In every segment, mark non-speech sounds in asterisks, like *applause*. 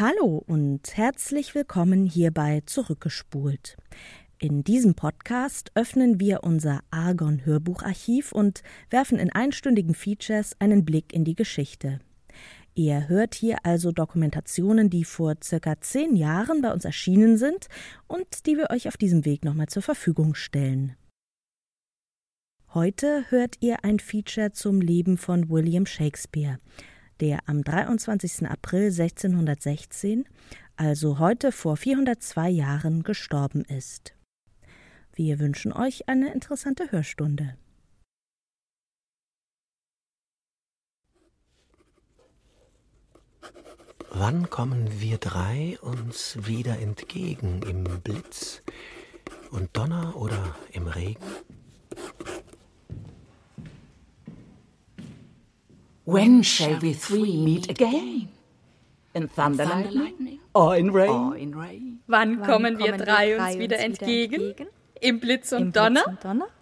Hallo und herzlich willkommen hier bei Zurückgespult. In diesem Podcast öffnen wir unser Argon Hörbucharchiv und werfen in einstündigen Features einen Blick in die Geschichte. Ihr hört hier also Dokumentationen, die vor circa zehn Jahren bei uns erschienen sind und die wir euch auf diesem Weg nochmal zur Verfügung stellen. Heute hört ihr ein Feature zum Leben von William Shakespeare, der am 23. April 1616, also heute vor 402 Jahren, gestorben ist. Wir wünschen euch eine interessante Hörstunde. Wann kommen wir drei uns wieder entgegen? Im Blitz und Donner oder im Regen? When shall we three meet again? In thunder, lightning or in rain? Wann, kommen wir drei uns wieder entgegen? Im Blitz und, Donner?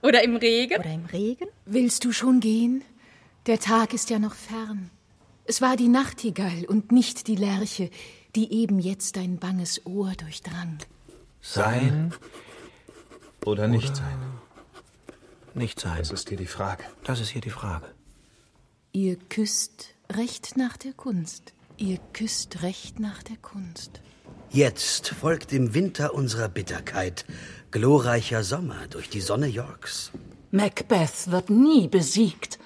Oder im Regen? Oder im Regen? Willst du schon gehen? Der Tag ist ja noch fern. Es war die Nachtigall und nicht die Lerche, die eben jetzt dein banges Ohr durchdrang. Sein oder nicht sein? Nicht sein. Das ist hier die Frage. Das ist hier die Frage. Ihr küsst recht nach der Kunst. Ihr küsst recht nach der Kunst. Jetzt folgt im Winter unserer Bitterkeit glorreicher Sommer durch die Sonne Yorks. Macbeth wird nie besiegt,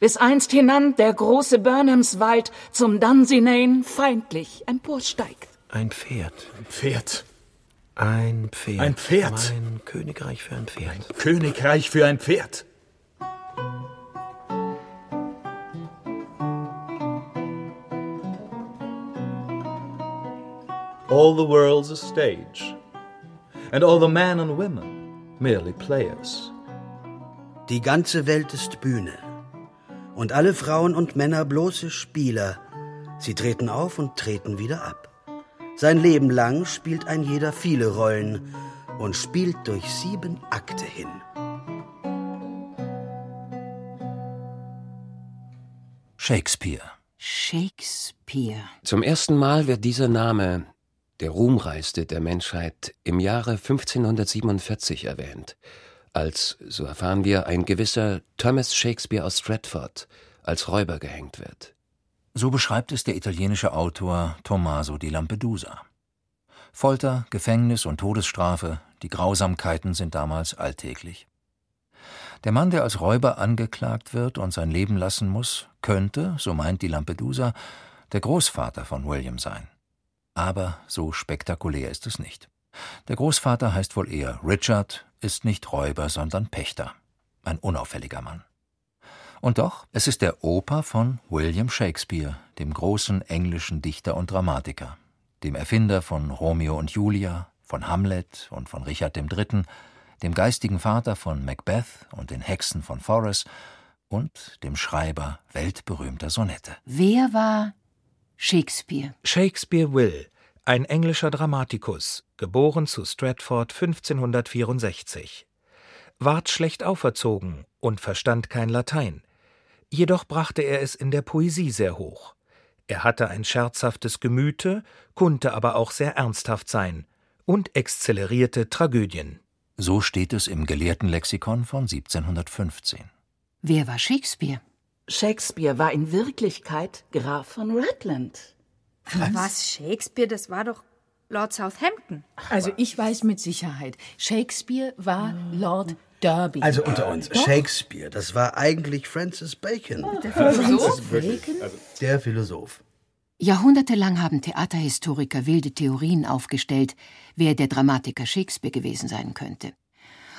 bis einst hinan der große Burnhamswald zum Dunsinane feindlich emporsteigt. Ein Pferd. Ein Pferd. Ein Pferd. Ein Pferd. Ein Königreich für ein Pferd. Ein Königreich für ein Pferd. All the world's a stage, and all the men and women merely players. Die ganze Welt ist Bühne, und alle Frauen und Männer bloße Spieler. Sie treten auf und treten wieder ab. Sein Leben lang spielt ein jeder viele Rollen und spielt durch sieben Akte hin. Shakespeare. Shakespeare. Zum ersten Mal wird dieser Name, der ruhmreichste der Menschheit, im Jahre 1547 erwähnt, als, so erfahren wir, ein gewisser Thomas Shakespeare aus Stratford als Räuber gehängt wird. So beschreibt es der italienische Autor Tommaso di Lampedusa. Folter, Gefängnis und Todesstrafe, die Grausamkeiten sind damals alltäglich. Der Mann, der als Räuber angeklagt wird und sein Leben lassen muss, könnte, so meint die Lampedusa, der Großvater von William sein. Aber so spektakulär ist es nicht. Der Großvater heißt wohl eher Richard, ist nicht Räuber, sondern Pächter. Ein unauffälliger Mann. Und doch, es ist der Opa von William Shakespeare, dem großen englischen Dichter und Dramatiker, dem Erfinder von Romeo und Julia, von Hamlet und von Richard III., dem geistigen Vater von Macbeth und den Hexen von Forres und dem Schreiber weltberühmter Sonette. Wer war Shakespeare? Shakespeare Will, ein englischer Dramatikus, geboren zu Stratford 1564. Ward schlecht auferzogen und verstand kein Latein. Jedoch brachte er es in der Poesie sehr hoch. Er hatte ein scherzhaftes Gemüte, konnte aber auch sehr ernsthaft sein und exzellerierte Tragödien. So steht es im Gelehrtenlexikon von 1715. Wer war Shakespeare? Shakespeare war in Wirklichkeit Graf von Rutland. Was? Shakespeare? Das war doch Lord Southampton. Also ich weiß mit Sicherheit, Shakespeare war Lord Derby. Also unter uns, Shakespeare, das war eigentlich Francis Bacon. Der Philosoph? Bacon? Der Philosoph. Jahrhundertelang haben Theaterhistoriker wilde Theorien aufgestellt, wer der Dramatiker Shakespeare gewesen sein könnte.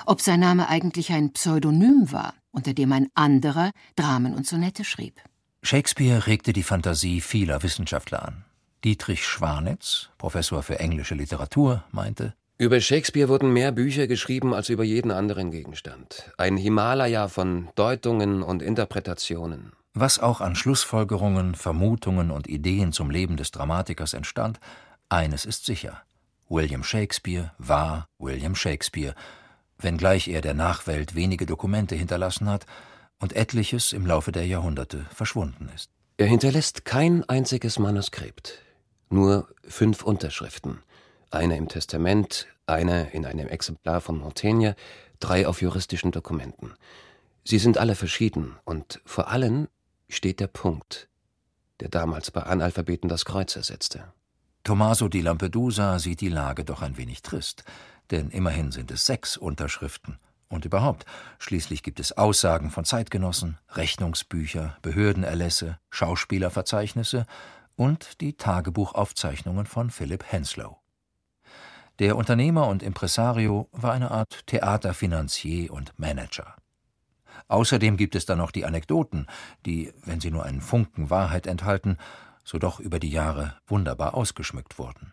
Ob sein Name eigentlich ein Pseudonym war, unter dem ein anderer Dramen und Sonette schrieb. Shakespeare regte die Fantasie vieler Wissenschaftler an. Dietrich Schwanitz, Professor für englische Literatur, meinte, Über Shakespeare wurden mehr Bücher geschrieben als über jeden anderen Gegenstand. Ein Himalaya von Deutungen und Interpretationen. Was auch an Schlussfolgerungen, Vermutungen und Ideen zum Leben des Dramatikers entstand, eines ist sicher. William Shakespeare war William Shakespeare, wenngleich er der Nachwelt wenige Dokumente hinterlassen hat und etliches im Laufe der Jahrhunderte verschwunden ist. Er hinterlässt kein einziges Manuskript, nur fünf Unterschriften. Eine im Testament, eine in einem Exemplar von Montaigne, drei auf juristischen Dokumenten. Sie sind alle verschieden und vor allen steht der Punkt, der damals bei Analphabeten das Kreuz ersetzte. Tommaso di Lampedusa sieht die Lage doch ein wenig trist, denn immerhin sind es sechs Unterschriften. Und überhaupt, schließlich gibt es Aussagen von Zeitgenossen, Rechnungsbücher, Behördenerlässe, Schauspielerverzeichnisse und die Tagebuchaufzeichnungen von Philip Henslow. Der Unternehmer und Impresario war eine Art Theaterfinanzier und Manager. Außerdem gibt es dann noch die Anekdoten, die, wenn sie nur einen Funken Wahrheit enthalten, so doch über die Jahre wunderbar ausgeschmückt wurden.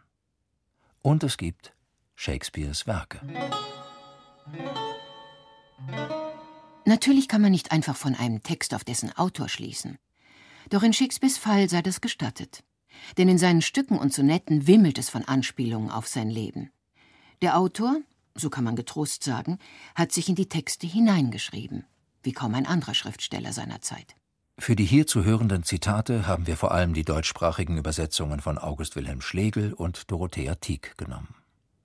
Und es gibt Shakespeares Werke. Natürlich kann man nicht einfach von einem Text auf dessen Autor schließen. Doch in Shakespeares Fall sei das gestattet. Denn in seinen Stücken und Sonetten wimmelt es von Anspielungen auf sein Leben. Der Autor, so kann man getrost sagen, hat sich in die Texte hineingeschrieben, wie kaum ein anderer Schriftsteller seiner Zeit. Für die hier zu hörenden Zitate haben wir vor allem die deutschsprachigen Übersetzungen von August Wilhelm Schlegel und Dorothea Tieck genommen.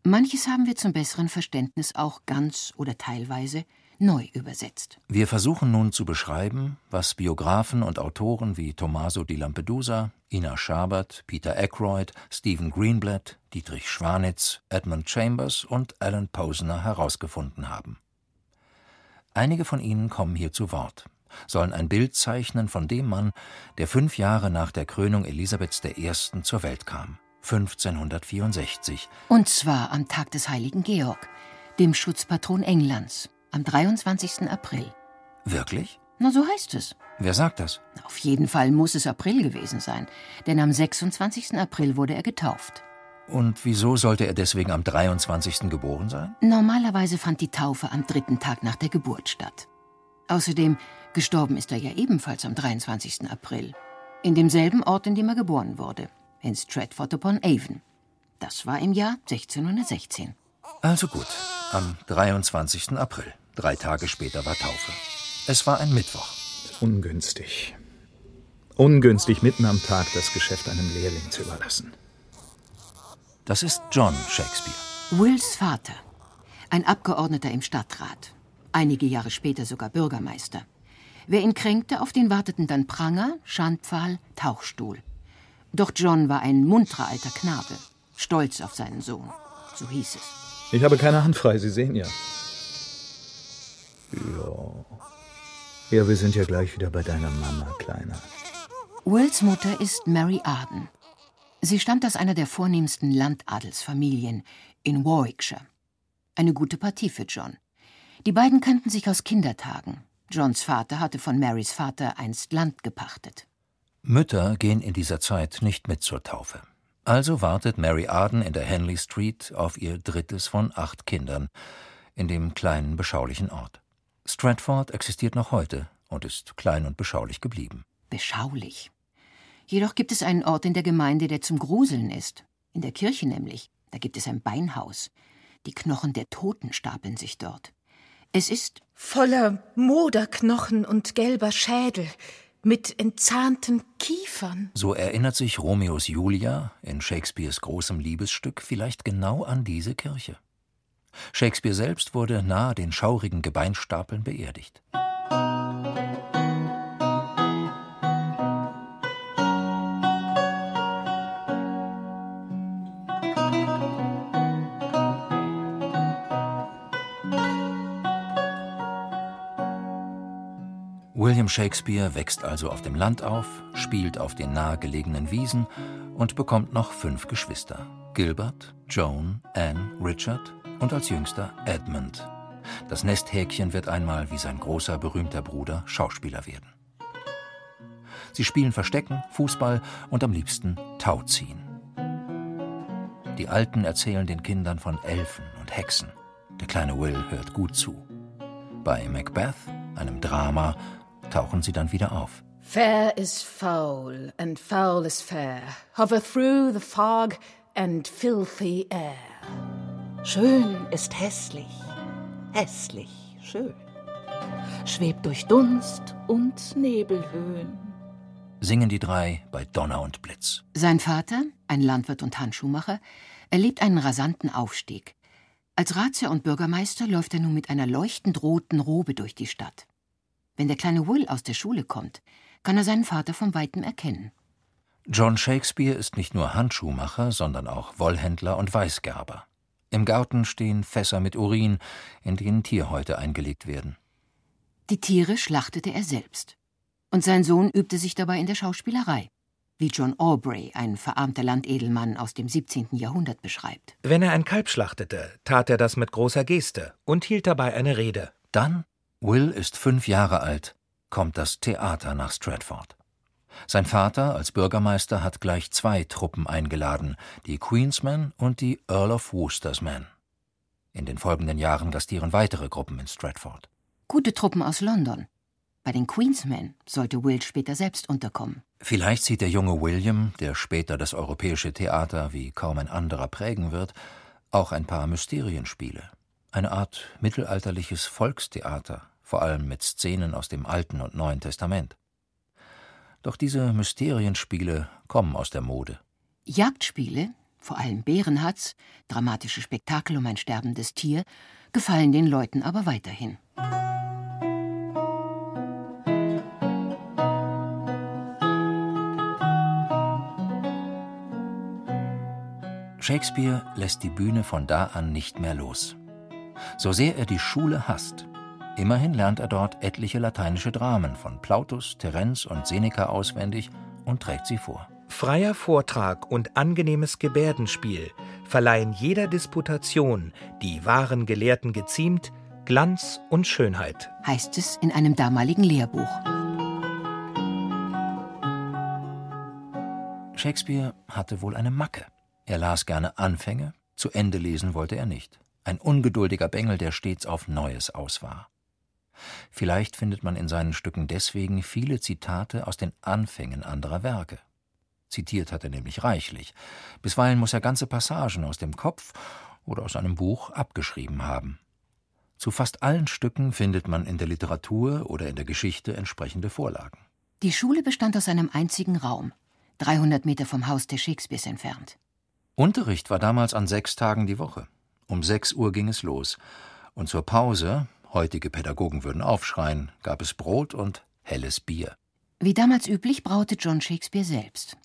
Manches haben wir zum besseren Verständnis auch ganz oder teilweise neu übersetzt. Wir versuchen nun zu beschreiben, was Biografen und Autoren wie Tommaso di Lampedusa, Ina Schabert, Peter Ackroyd, Stephen Greenblatt, Dietrich Schwanitz, Edmund Chambers und Alan Posner herausgefunden haben. Einige von ihnen kommen hier zu Wort, sollen ein Bild zeichnen von dem Mann, der fünf Jahre nach der Krönung Elisabeths I. zur Welt kam, 1564. Und zwar am Tag des heiligen Georg, dem Schutzpatron Englands, am 23. April. Wirklich? Na, so heißt es. Wer sagt das? Auf jeden Fall muss es April gewesen sein, denn am 26. April wurde er getauft. Und wieso sollte er deswegen am 23. geboren sein? Normalerweise fand die Taufe am dritten Tag nach der Geburt statt. Außerdem, gestorben ist er ja ebenfalls am 23. April. In demselben Ort, in dem er geboren wurde, in Stratford upon Avon. Das war im Jahr 1616. Also gut, am 23. April. Drei Tage später war Taufe. Es war ein Mittwoch. Ungünstig. Ungünstig, mitten am Tag das Geschäft einem Lehrling zu überlassen. Das ist John Shakespeare. Wills Vater. Ein Abgeordneter im Stadtrat. Einige Jahre später sogar Bürgermeister. Wer ihn kränkte, auf den warteten dann Pranger, Schandpfahl, Tauchstuhl. Doch John war ein munterer alter Knabe, stolz auf seinen Sohn. So hieß es. Ich habe keine Hand frei, Sie sehen ja. Ja. Ja, wir sind ja gleich wieder bei deiner Mama, Kleiner. Wills Mutter ist Mary Arden. Sie stammt aus einer der vornehmsten Landadelsfamilien in Warwickshire. Eine gute Partie für John. Die beiden kannten sich aus Kindertagen. Johns Vater hatte von Marys Vater einst Land gepachtet. Mütter gehen in dieser Zeit nicht mit zur Taufe. Also wartet Mary Arden in der Henley Street auf ihr drittes von acht Kindern in dem kleinen, beschaulichen Ort. Stratford existiert noch heute und ist klein und beschaulich geblieben. Beschaulich. Jedoch gibt es einen Ort in der Gemeinde, der zum Gruseln ist. In der Kirche nämlich. Da gibt es ein Beinhaus. Die Knochen der Toten stapeln sich dort. Es ist voller Moderknochen und gelber Schädel mit entzahnten Kiefern. So erinnert sich Romeos Julia in Shakespeares großem Liebesstück vielleicht genau an diese Kirche. Shakespeare selbst wurde nahe den schaurigen Gebeinstapeln beerdigt. William Shakespeare wächst also auf dem Land auf, spielt auf den nahegelegenen Wiesen und bekommt noch fünf Geschwister: Gilbert, Joan, Anne, Richard und als jüngster Edmund. Das Nesthäkchen wird einmal wie sein großer berühmter Bruder Schauspieler werden. Sie spielen Verstecken, Fußball und am liebsten Tauziehen. Die Alten erzählen den Kindern von Elfen und Hexen. Der kleine Will hört gut zu. Bei Macbeth, einem Drama, tauchen sie dann wieder auf. Fair is foul and foul is fair. Hover through the fog and filthy air. Schön ist hässlich, hässlich schön. Schwebt durch Dunst und Nebelhöhen. singen die drei bei Donner und Blitz. Sein Vater, ein Landwirt und Handschuhmacher, erlebt einen rasanten Aufstieg. Als Ratsherr und Bürgermeister läuft er nun mit einer leuchtend roten Robe durch die Stadt. Wenn der kleine Will aus der Schule kommt, kann er seinen Vater von weitem erkennen. John Shakespeare ist nicht nur Handschuhmacher, sondern auch Wollhändler und Weißgerber. Im Garten stehen Fässer mit Urin, in denen Tierhäute eingelegt werden. Die Tiere schlachtete er selbst. Und sein Sohn übte sich dabei in der Schauspielerei, wie John Aubrey, ein verarmter Landedelmann aus dem 17. Jahrhundert, beschreibt. Wenn er ein Kalb schlachtete, tat er das mit großer Geste und hielt dabei eine Rede. Dann, Will ist fünf Jahre alt, kommt das Theater nach Stratford. Sein Vater als Bürgermeister hat gleich zwei Truppen eingeladen, die Queensmen und die Earl of Worcesters Men. In den folgenden Jahren gastieren weitere Gruppen in Stratford. Gute Truppen aus London. Bei den Queensmen sollte Will später selbst unterkommen. Vielleicht sieht der junge William, der später das europäische Theater wie kaum ein anderer prägen wird, auch ein paar Mysterienspiele. Eine Art mittelalterliches Volkstheater, vor allem mit Szenen aus dem Alten und Neuen Testament. Doch diese Mysterienspiele kommen aus der Mode. Jagdspiele, vor allem Bärenhatz, dramatische Spektakel um ein sterbendes Tier, gefallen den Leuten aber weiterhin. Shakespeare lässt die Bühne von da an nicht mehr los. So sehr er die Schule hasst, Immerhin lernt er dort etliche lateinische Dramen von Plautus, Terenz und Seneca auswendig und trägt sie vor. Freier Vortrag und angenehmes Gebärdenspiel verleihen jeder Disputation, die wahren Gelehrten geziemt, Glanz und Schönheit. Heißt es in einem damaligen Lehrbuch. Shakespeare hatte wohl eine Macke. Er las gerne Anfänge, zu Ende lesen wollte er nicht. Ein ungeduldiger Bengel, der stets auf Neues aus war. Vielleicht findet man in seinen Stücken deswegen viele Zitate aus den Anfängen anderer Werke. Zitiert hat er nämlich reichlich. Bisweilen muss er ganze Passagen aus dem Kopf oder aus einem Buch abgeschrieben haben. Zu fast allen Stücken findet man in der Literatur oder in der Geschichte entsprechende Vorlagen. Die Schule bestand aus einem einzigen Raum, 300 Meter vom Haus der Shakespeares entfernt. Unterricht war damals an sechs Tagen die Woche. Um sechs Uhr ging es los. Und zur Pause, heutige Pädagogen würden aufschreien, gab es Brot und helles Bier. Wie damals üblich braute John Shakespeare selbst.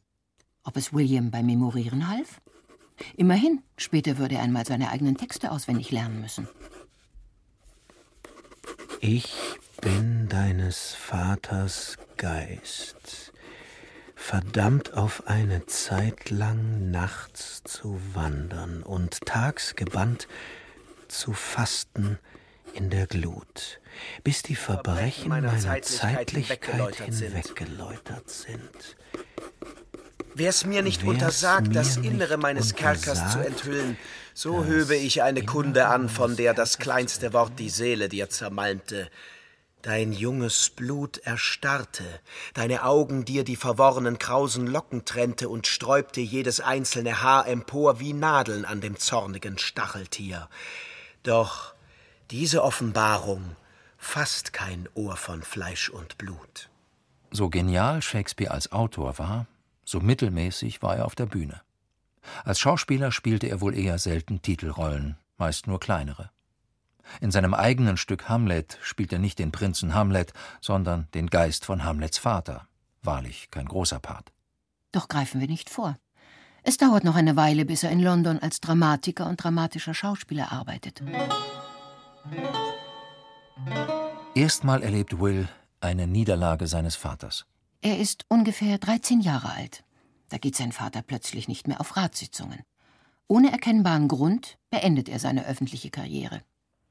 Ob es William beim Memorieren half? Immerhin, später würde er einmal seine eigenen Texte auswendig lernen müssen. Ich bin deines Vaters Geist, verdammt auf eine Zeit lang nachts zu wandern und tags gebannt zu fasten in der Glut, bis die Verbrechen meiner Zeitlichkeit hinweggeläutert sind. Wär's mir nicht Wär's untersagt, das Innere meines Kerkers zu enthüllen, so höbe ich eine Kunde an, von der das kleinste Wort die Seele dir zermalmte. Dein junges Blut erstarrte, deine Augen dir die verworrenen krausen Locken trennte und sträubte jedes einzelne Haar empor wie Nadeln an dem zornigen Stacheltier. Doch diese Offenbarung fasst kein Ohr von Fleisch und Blut. So genial Shakespeare als Autor war, so mittelmäßig war er auf der Bühne. Als Schauspieler spielte er wohl eher selten Titelrollen, meist nur kleinere. In seinem eigenen Stück Hamlet spielt er nicht den Prinzen Hamlet, sondern den Geist von Hamlets Vater. Wahrlich kein großer Part. Doch greifen wir nicht vor. Es dauert noch eine Weile, bis er in London als Dramatiker und dramatischer Schauspieler arbeitet. Erstmal erlebt Will eine Niederlage seines Vaters. Er ist ungefähr 13 Jahre alt. Da geht sein Vater plötzlich nicht mehr auf Ratssitzungen. Ohne erkennbaren Grund beendet er seine öffentliche Karriere.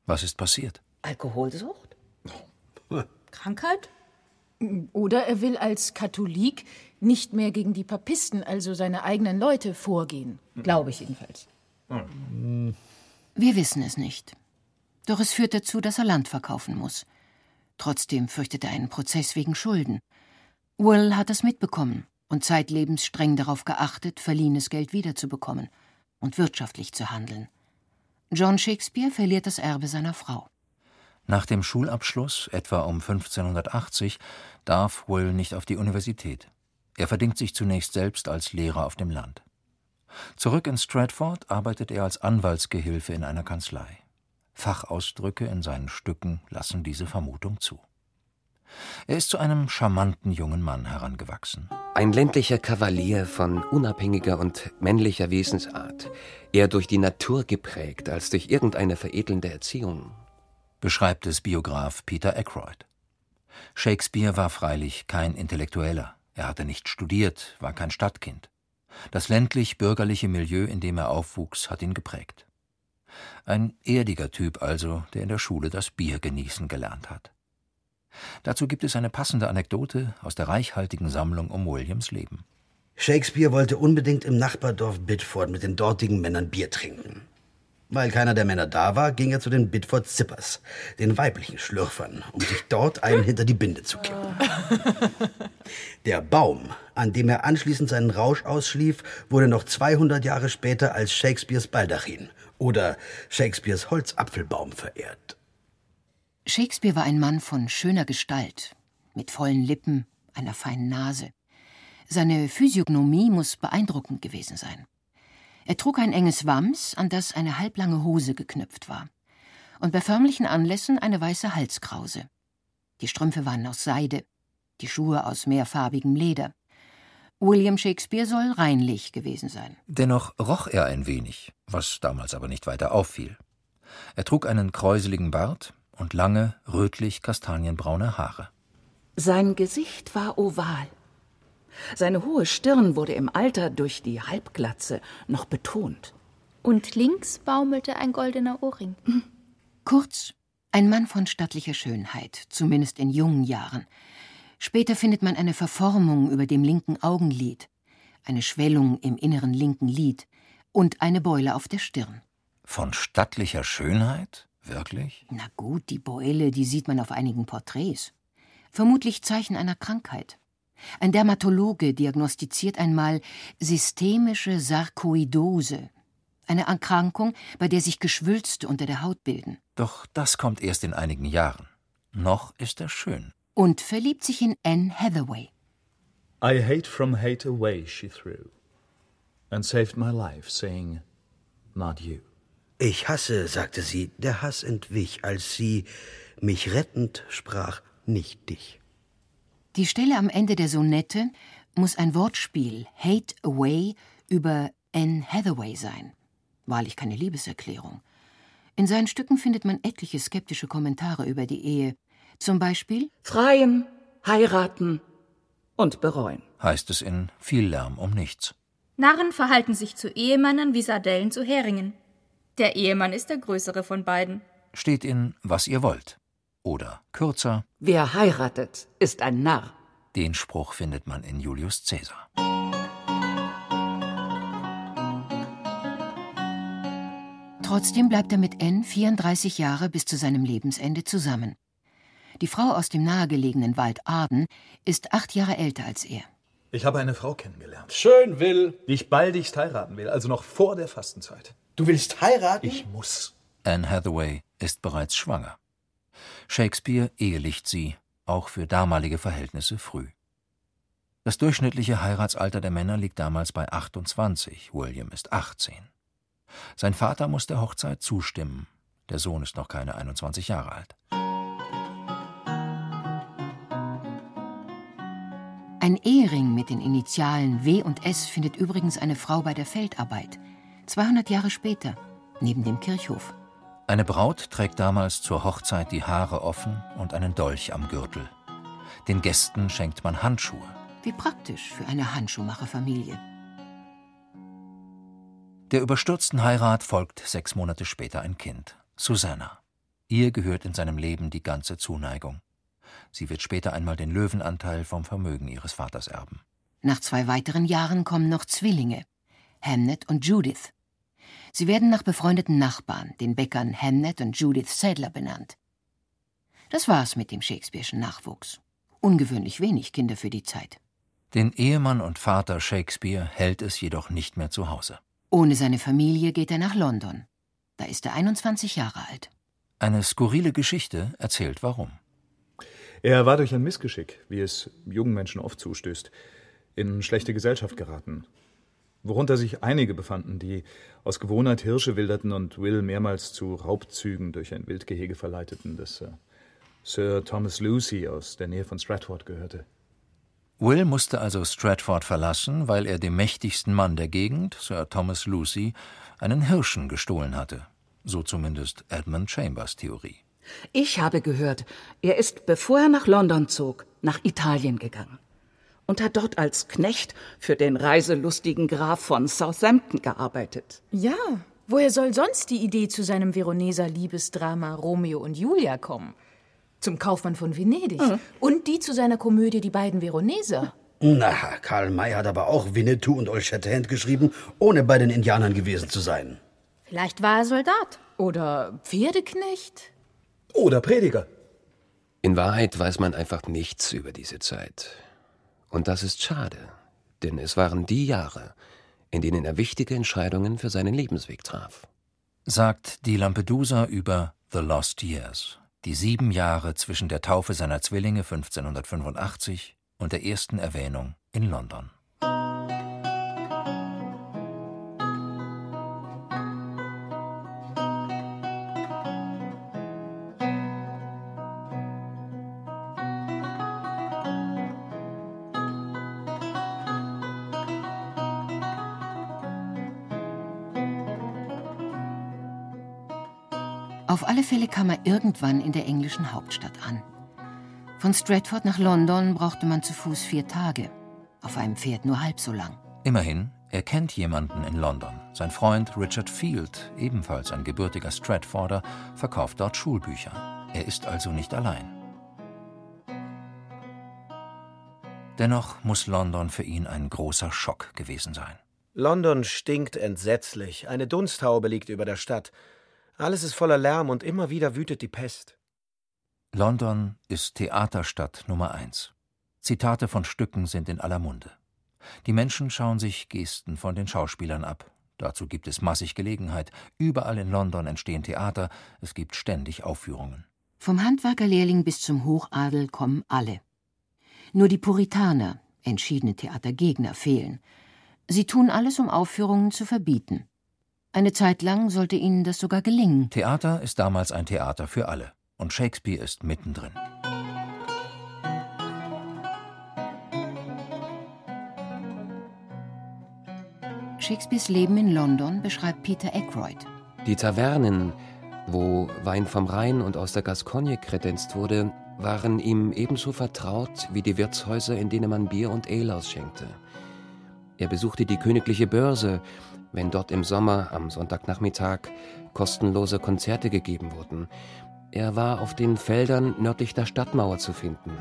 Was ist passiert? Alkoholsucht? Krankheit? Oder er will als Katholik nicht mehr gegen die Papisten, also seine eigenen Leute, vorgehen. Glaube ich jedenfalls. Wir wissen es nicht. Doch es führt dazu, dass er Land verkaufen muss. Trotzdem fürchtet er einen Prozess wegen Schulden. Will hat es mitbekommen und zeitlebens streng darauf geachtet, verliehenes Geld wiederzubekommen und wirtschaftlich zu handeln. John Shakespeare verliert das Erbe seiner Frau. Nach dem Schulabschluss, etwa um 1580, darf Will nicht auf die Universität. Er verdingt sich zunächst selbst als Lehrer auf dem Land. Zurück in Stratford arbeitet er als Anwaltsgehilfe in einer Kanzlei. Fachausdrücke in seinen Stücken lassen diese Vermutung zu. Er ist zu einem charmanten jungen Mann herangewachsen. Ein ländlicher Kavalier von unabhängiger und männlicher Wesensart, eher durch die Natur geprägt als durch irgendeine veredelnde Erziehung, beschreibt es Biograf Peter Ackroyd. Shakespeare war freilich kein Intellektueller. Er hatte nicht studiert, war kein Stadtkind. Das ländlich-bürgerliche Milieu, in dem er aufwuchs, hat ihn geprägt. Ein erdiger Typ also, der in der Schule das Bier genießen gelernt hat. Dazu gibt es eine passende Anekdote aus der reichhaltigen Sammlung um Williams Leben. Shakespeare wollte unbedingt im Nachbardorf Bitford mit den dortigen Männern Bier trinken. Weil keiner der Männer da war, ging er zu den Bitford Zippers, den weiblichen Schlürfern, um sich dort einen hinter die Binde zu kippen. *laughs* Der Baum, an dem er anschließend seinen Rausch ausschlief, wurde noch 200 Jahre später als Shakespeares Baldachin oder Shakespeares Holzapfelbaum verehrt. Shakespeare war ein Mann von schöner Gestalt, mit vollen Lippen, einer feinen Nase. Seine Physiognomie muss beeindruckend gewesen sein. Er trug ein enges Wams, an das eine halblange Hose geknüpft war, und bei förmlichen Anlässen eine weiße Halskrause. Die Strümpfe waren aus Seide, die Schuhe aus mehrfarbigem Leder. William Shakespeare soll reinlich gewesen sein. Dennoch roch er ein wenig, was damals aber nicht weiter auffiel. Er trug einen kräuseligen Bart, und lange, rötlich-kastanienbraune Haare. Sein Gesicht war oval. Seine hohe Stirn wurde im Alter durch die Halbglatze noch betont. Und links baumelte ein goldener Ohrring. Kurz, ein Mann von stattlicher Schönheit, zumindest in jungen Jahren. Später findet man eine Verformung über dem linken Augenlid, eine Schwellung im inneren linken Lid und eine Beule auf der Stirn. Von stattlicher Schönheit? Wirklich? Na gut, die Beule, die sieht man auf einigen Porträts. Vermutlich Zeichen einer Krankheit. Ein Dermatologe diagnostiziert einmal systemische Sarkoidose, eine Erkrankung, bei der sich Geschwülste unter der Haut bilden. Doch das kommt erst in einigen Jahren. Noch ist er schön. Und verliebt sich in Anne Hathaway. I hate from hate away, she threw, and saved my life, saying, Not you. Ich hasse, sagte sie, der Hass entwich, als sie, mich rettend, sprach, nicht dich. Die Stelle am Ende der Sonette muss ein Wortspiel, Hate Away, über Anne Hathaway sein. Wahrlich keine Liebeserklärung. In seinen Stücken findet man etliche skeptische Kommentare über die Ehe. Zum Beispiel Freien, heiraten und bereuen. Heißt es in viel Lärm um nichts. Narren verhalten sich zu Ehemännern wie Sardellen zu Heringen. Der Ehemann ist der größere von beiden. Steht in Was ihr wollt. Oder kürzer Wer heiratet, ist ein Narr. Den Spruch findet man in Julius Caesar. Trotzdem bleibt er mit N 34 Jahre bis zu seinem Lebensende zusammen. Die Frau aus dem nahegelegenen Wald Arden ist acht Jahre älter als er. Ich habe eine Frau kennengelernt. Schön will. Die ich baldigst heiraten will, also noch vor der Fastenzeit. Du willst heiraten? Ich muss. Anne Hathaway ist bereits schwanger. Shakespeare ehelicht sie, auch für damalige Verhältnisse früh. Das durchschnittliche Heiratsalter der Männer liegt damals bei 28, William ist 18. Sein Vater muss der Hochzeit zustimmen, der Sohn ist noch keine 21 Jahre alt. Ein Ehering mit den Initialen W und S findet übrigens eine Frau bei der Feldarbeit. 200 Jahre später, neben dem Kirchhof. Eine Braut trägt damals zur Hochzeit die Haare offen und einen Dolch am Gürtel. Den Gästen schenkt man Handschuhe. Wie praktisch für eine Handschuhmacherfamilie. Der überstürzten Heirat folgt sechs Monate später ein Kind, Susanna. Ihr gehört in seinem Leben die ganze Zuneigung. Sie wird später einmal den Löwenanteil vom Vermögen ihres Vaters erben. Nach zwei weiteren Jahren kommen noch Zwillinge, Hamnet und Judith. Sie werden nach befreundeten Nachbarn, den Bäckern Hamnet und Judith Sadler, benannt. Das war's mit dem Shakespeare'schen Nachwuchs. Ungewöhnlich wenig Kinder für die Zeit. Den Ehemann und Vater Shakespeare hält es jedoch nicht mehr zu Hause. Ohne seine Familie geht er nach London. Da ist er 21 Jahre alt. Eine skurrile Geschichte erzählt warum. Er war durch ein Missgeschick, wie es jungen Menschen oft zustößt, in schlechte Gesellschaft geraten. Worunter sich einige befanden, die aus Gewohnheit Hirsche wilderten und Will mehrmals zu Raubzügen durch ein Wildgehege verleiteten, das äh, Sir Thomas Lucy aus der Nähe von Stratford gehörte. Will musste also Stratford verlassen, weil er dem mächtigsten Mann der Gegend, Sir Thomas Lucy, einen Hirschen gestohlen hatte. So zumindest Edmund Chambers Theorie. Ich habe gehört, er ist, bevor er nach London zog, nach Italien gegangen und hat dort als Knecht für den reiselustigen Graf von Southampton gearbeitet. Ja, woher soll sonst die Idee zu seinem Veroneser Liebesdrama Romeo und Julia kommen? Zum Kaufmann von Venedig. Mhm. Und die zu seiner Komödie Die beiden Veroneser. Na, Karl May hat aber auch Winnetou und Old Shatterhand geschrieben, ohne bei den Indianern gewesen zu sein. Vielleicht war er Soldat. Oder Pferdeknecht. Oder Prediger. In Wahrheit weiß man einfach nichts über diese Zeit. Und das ist schade, denn es waren die Jahre, in denen er wichtige Entscheidungen für seinen Lebensweg traf. Sagt die Lampedusa über The Lost Years die sieben Jahre zwischen der Taufe seiner Zwillinge 1585 und der ersten Erwähnung in London. Auf alle Fälle kam er irgendwann in der englischen Hauptstadt an. Von Stratford nach London brauchte man zu Fuß vier Tage, auf einem Pferd nur halb so lang. Immerhin, er kennt jemanden in London. Sein Freund Richard Field, ebenfalls ein gebürtiger Stratforder, verkauft dort Schulbücher. Er ist also nicht allein. Dennoch muss London für ihn ein großer Schock gewesen sein. London stinkt entsetzlich. Eine Dunsthaube liegt über der Stadt. Alles ist voller Lärm und immer wieder wütet die Pest. London ist Theaterstadt Nummer eins. Zitate von Stücken sind in aller Munde. Die Menschen schauen sich Gesten von den Schauspielern ab. Dazu gibt es massig Gelegenheit. Überall in London entstehen Theater, es gibt ständig Aufführungen. Vom Handwerkerlehrling bis zum Hochadel kommen alle. Nur die Puritaner, entschiedene Theatergegner, fehlen. Sie tun alles, um Aufführungen zu verbieten. Eine Zeit lang sollte ihnen das sogar gelingen. Theater ist damals ein Theater für alle. Und Shakespeare ist mittendrin. Shakespeares Leben in London beschreibt Peter Ackroyd. Die Tavernen, wo Wein vom Rhein und aus der Gascogne kredenzt wurde, waren ihm ebenso vertraut wie die Wirtshäuser, in denen man Bier und Ale ausschenkte. Er besuchte die königliche Börse, wenn dort im Sommer am Sonntagnachmittag kostenlose Konzerte gegeben wurden. Er war auf den Feldern nördlich der Stadtmauer zu finden,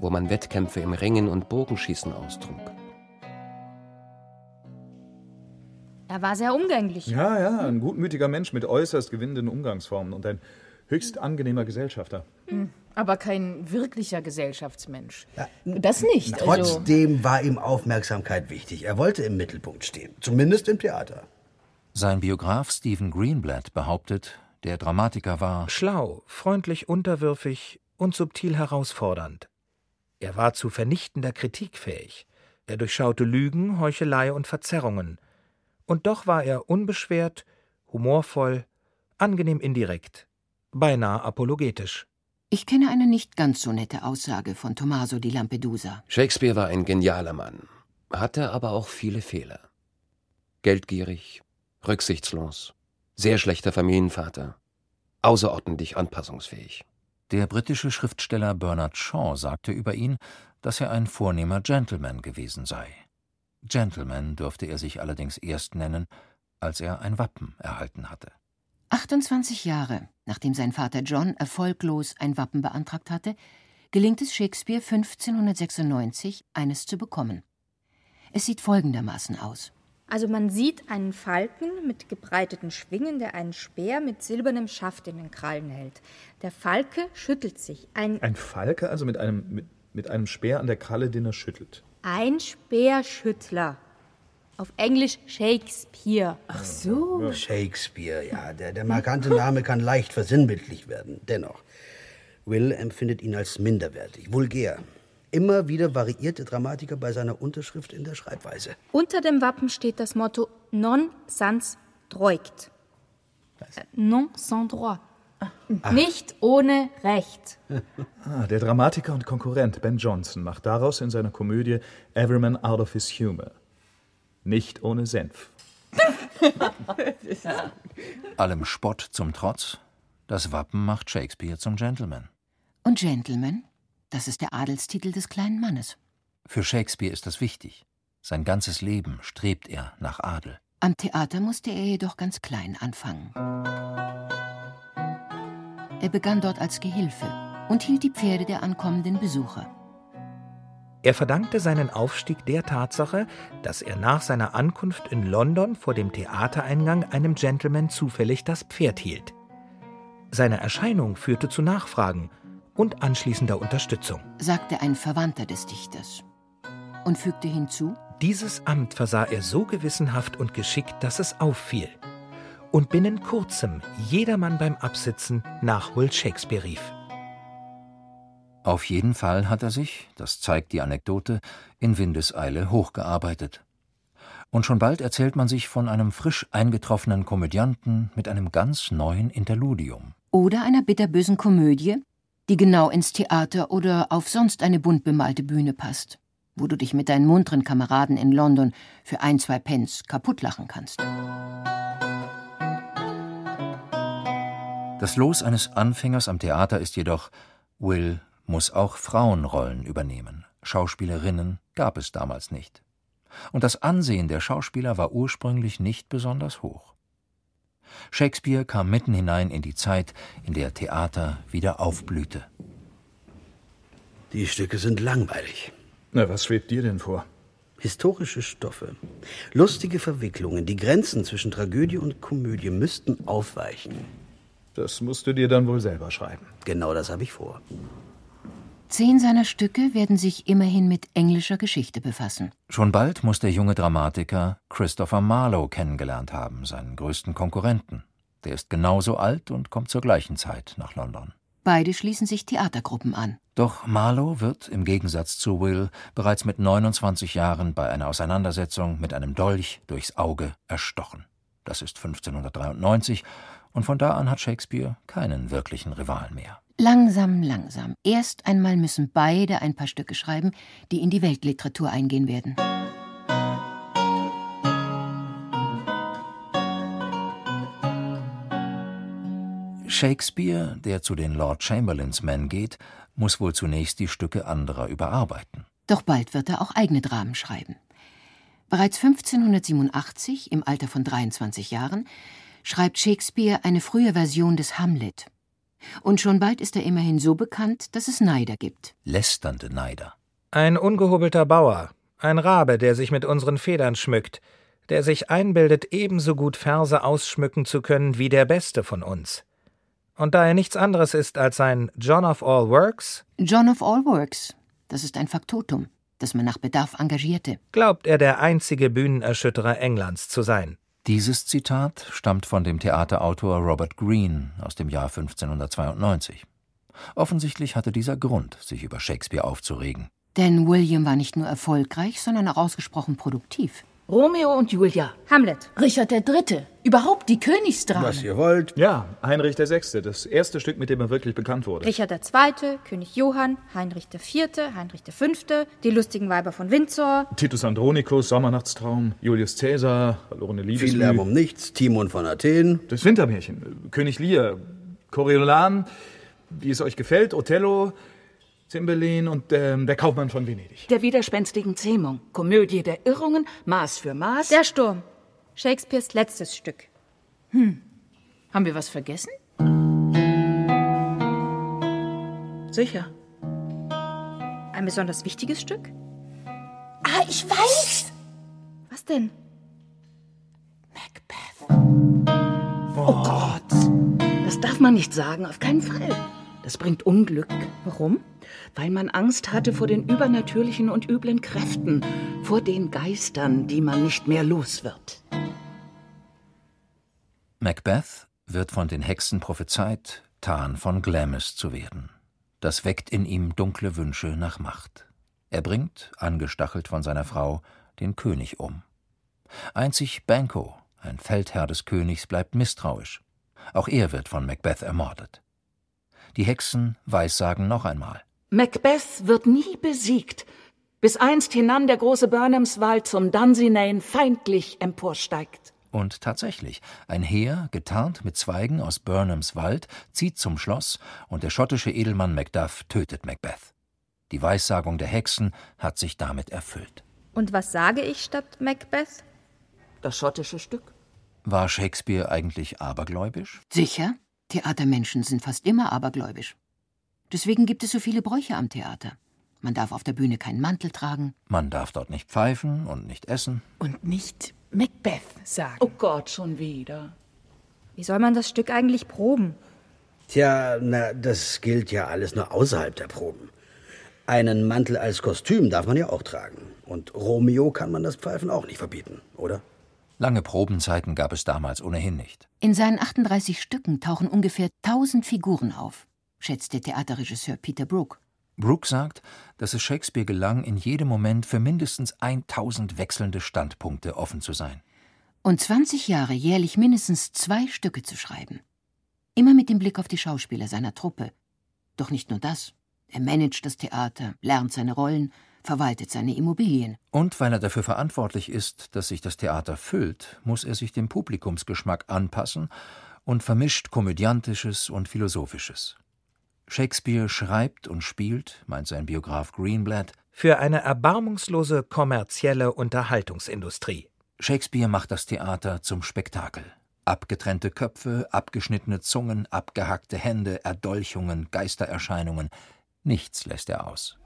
wo man Wettkämpfe im Ringen und Bogenschießen austrug. Er war sehr umgänglich. Ja, ja, ein gutmütiger Mensch mit äußerst gewinnenden Umgangsformen und ein höchst angenehmer Gesellschafter. Hm, aber kein wirklicher Gesellschaftsmensch. Ja, das nicht. Also trotzdem also war ihm Aufmerksamkeit wichtig. Er wollte im Mittelpunkt stehen, zumindest im Theater. Sein Biograf Stephen Greenblatt behauptet, der Dramatiker war schlau, freundlich unterwürfig und subtil herausfordernd. Er war zu vernichtender Kritik fähig. Er durchschaute Lügen, Heuchelei und Verzerrungen. Und doch war er unbeschwert, humorvoll, angenehm indirekt, beinahe apologetisch. Ich kenne eine nicht ganz so nette Aussage von Tommaso di Lampedusa. Shakespeare war ein genialer Mann, hatte aber auch viele Fehler. Geldgierig, rücksichtslos, sehr schlechter Familienvater, außerordentlich anpassungsfähig. Der britische Schriftsteller Bernard Shaw sagte über ihn, dass er ein vornehmer Gentleman gewesen sei. Gentleman dürfte er sich allerdings erst nennen, als er ein Wappen erhalten hatte. 28 Jahre nachdem sein Vater John erfolglos ein Wappen beantragt hatte, gelingt es Shakespeare 1596, eines zu bekommen. Es sieht folgendermaßen aus. Also man sieht einen Falken mit gebreiteten Schwingen, der einen Speer mit silbernem Schaft in den Krallen hält. Der Falke schüttelt sich. Ein, ein Falke also mit einem, mit, mit einem Speer an der Kralle, den er schüttelt. Ein Speerschüttler. Auf Englisch Shakespeare. Ach so. Shakespeare, ja. Der, der markante Name kann leicht versinnbildlich werden. Dennoch, Will empfindet ihn als minderwertig, vulgär. Immer wieder variiert der Dramatiker bei seiner Unterschrift in der Schreibweise. Unter dem Wappen steht das Motto Non sans droit. Äh, non sans droit. Ach. Nicht ohne Recht. *laughs* Ah, der Dramatiker und Konkurrent Ben Jonson macht daraus in seiner Komödie Everyman Out of His Humor. Nicht ohne Senf. *laughs* Allem Spott zum Trotz, das Wappen macht Shakespeare zum Gentleman. Und Gentleman, das ist der Adelstitel des kleinen Mannes. Für Shakespeare ist das wichtig. Sein ganzes Leben strebt er nach Adel. Am Theater musste er jedoch ganz klein anfangen. Er begann dort als Gehilfe und hielt die Pferde der ankommenden Besucher. Er verdankte seinen Aufstieg der Tatsache, dass er nach seiner Ankunft in London vor dem Theatereingang einem Gentleman zufällig das Pferd hielt. Seine Erscheinung führte zu Nachfragen und anschließender Unterstützung, sagte ein Verwandter des Dichters und fügte hinzu: Dieses Amt versah er so gewissenhaft und geschickt, dass es auffiel und binnen kurzem jedermann beim Absitzen nach Will Shakespeare rief. Auf jeden Fall hat er sich, das zeigt die Anekdote, in Windeseile hochgearbeitet. Und schon bald erzählt man sich von einem frisch eingetroffenen Komödianten mit einem ganz neuen Interludium. Oder einer bitterbösen Komödie, die genau ins Theater oder auf sonst eine bunt bemalte Bühne passt, wo du dich mit deinen munteren Kameraden in London für ein, zwei Pence kaputtlachen kannst. Das Los eines Anfängers am Theater ist jedoch, Will muss auch Frauenrollen übernehmen. Schauspielerinnen gab es damals nicht. Und das Ansehen der Schauspieler war ursprünglich nicht besonders hoch. Shakespeare kam mitten hinein in die Zeit, in der Theater wieder aufblühte. Die Stücke sind langweilig. Na, was schwebt dir denn vor? Historische Stoffe, lustige Verwicklungen, die Grenzen zwischen Tragödie und Komödie müssten aufweichen. Das musst du dir dann wohl selber schreiben. Genau das habe ich vor. Zehn seiner Stücke werden sich immerhin mit englischer Geschichte befassen. Schon bald muss der junge Dramatiker Christopher Marlowe kennengelernt haben, seinen größten Konkurrenten. Der ist genauso alt und kommt zur gleichen Zeit nach London. Beide schließen sich Theatergruppen an. Doch Marlowe wird, im Gegensatz zu Will, bereits mit 29 Jahren bei einer Auseinandersetzung mit einem Dolch durchs Auge erstochen. Das ist 1593 und von da an hat Shakespeare keinen wirklichen Rivalen mehr. Langsam, langsam. Erst einmal müssen beide ein paar Stücke schreiben, die in die Weltliteratur eingehen werden. Shakespeare, der zu den Lord Chamberlains Men geht, muss wohl zunächst die Stücke anderer überarbeiten. Doch bald wird er auch eigene Dramen schreiben. Bereits 1587, im Alter von 23 Jahren, schreibt Shakespeare eine frühe Version des Hamlet. Und schon bald ist er immerhin so bekannt, dass es Neider gibt. Lästernde Neider. Ein ungehobelter Bauer, ein Rabe, der sich mit unseren Federn schmückt, der sich einbildet, ebenso gut Verse ausschmücken zu können wie der Beste von uns. Und da er nichts anderes ist als ein John of All Works. John of All Works, das ist ein Faktotum, das man nach Bedarf engagierte. Glaubt er der einzige Bühnenerschütterer Englands zu sein. Dieses Zitat stammt von dem Theaterautor Robert Greene aus dem Jahr 1592. Offensichtlich hatte dieser Grund, sich über Shakespeare aufzuregen. Denn William war nicht nur erfolgreich, sondern auch ausgesprochen produktiv. Romeo und Julia. Hamlet. Richard III. Überhaupt die Königsdramen. Was ihr wollt. Ja, Heinrich VI., das erste Stück, mit dem er wirklich bekannt wurde. Richard II., König Johann, Heinrich IV., Heinrich V., die lustigen Weiber von Windsor. Titus Andronicus, Sommernachtstraum, Julius Caesar, verlorene Liebesmüh. Viel Lärm um nichts, Timon von Athen. Das Wintermärchen, König Lear, Coriolan, wie es euch gefällt, Othello, Cymbeline und ähm, der Kaufmann von Venedig. Der widerspenstigen Zähmung, Komödie der Irrungen, Maß für Maß. Der Sturm. Shakespeares letztes Stück. Hm. Haben wir was vergessen? Sicher. Ein besonders wichtiges Stück? Ah, ich weiß! Was denn? Macbeth. Oh, oh Gott. Das darf man nicht sagen, auf keinen Fall. Das bringt Unglück. Warum? Weil man Angst hatte vor den übernatürlichen und üblen Kräften, vor den Geistern, die man nicht mehr los wird. Macbeth wird von den Hexen prophezeit, Tan von Glamis zu werden. Das weckt in ihm dunkle Wünsche nach Macht. Er bringt, angestachelt von seiner Frau, den König um. Einzig Banquo, ein Feldherr des Königs, bleibt misstrauisch. Auch er wird von Macbeth ermordet. Die Hexen weissagen noch einmal. Macbeth wird nie besiegt, bis einst hinan der große Burnhamswald zum Dunsinane feindlich emporsteigt. Und tatsächlich, ein Heer, getarnt mit Zweigen aus Burnhams Wald, zieht zum Schloss und der schottische Edelmann Macduff tötet Macbeth. Die Weissagung der Hexen hat sich damit erfüllt. Und was sage ich statt Macbeth? Das schottische Stück. War Shakespeare eigentlich abergläubisch? Sicher. Theatermenschen sind fast immer abergläubisch. Deswegen gibt es so viele Bräuche am Theater. Man darf auf der Bühne keinen Mantel tragen. Man darf dort nicht pfeifen und nicht essen. Und nicht Macbeth sagen. Oh Gott, schon wieder. Wie soll man das Stück eigentlich proben? Tja, na, das gilt ja alles nur außerhalb der Proben. Einen Mantel als Kostüm darf man ja auch tragen. Und Romeo kann man das Pfeifen auch nicht verbieten, oder? Lange Probenzeiten gab es damals ohnehin nicht. In seinen 38 Stücken tauchen ungefähr 1000 Figuren auf, schätzt der Theaterregisseur Peter Brook. Brook sagt, dass es Shakespeare gelang, in jedem Moment für mindestens 1000 wechselnde Standpunkte offen zu sein. Und 20 Jahre jährlich mindestens zwei Stücke zu schreiben. Immer mit dem Blick auf die Schauspieler seiner Truppe. Doch nicht nur das. Er managt das Theater, lernt seine Rollen, verwaltet seine Immobilien. Und weil er dafür verantwortlich ist, dass sich das Theater füllt, muss er sich dem Publikumsgeschmack anpassen und vermischt Komödiantisches und Philosophisches. Shakespeare schreibt und spielt, meint sein Biograf Greenblatt, für eine erbarmungslose kommerzielle Unterhaltungsindustrie. Shakespeare macht das Theater zum Spektakel. Abgetrennte Köpfe, abgeschnittene Zungen, abgehackte Hände, Erdolchungen, Geistererscheinungen. Nichts lässt er aus.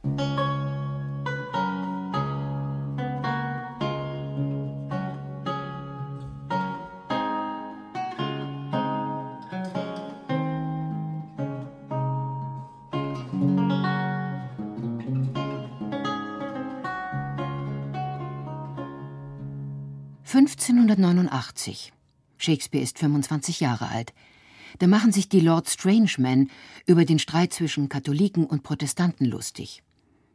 1589. Shakespeare ist 25 Jahre alt. Da machen sich die Lord Strangemen über den Streit zwischen Katholiken und Protestanten lustig.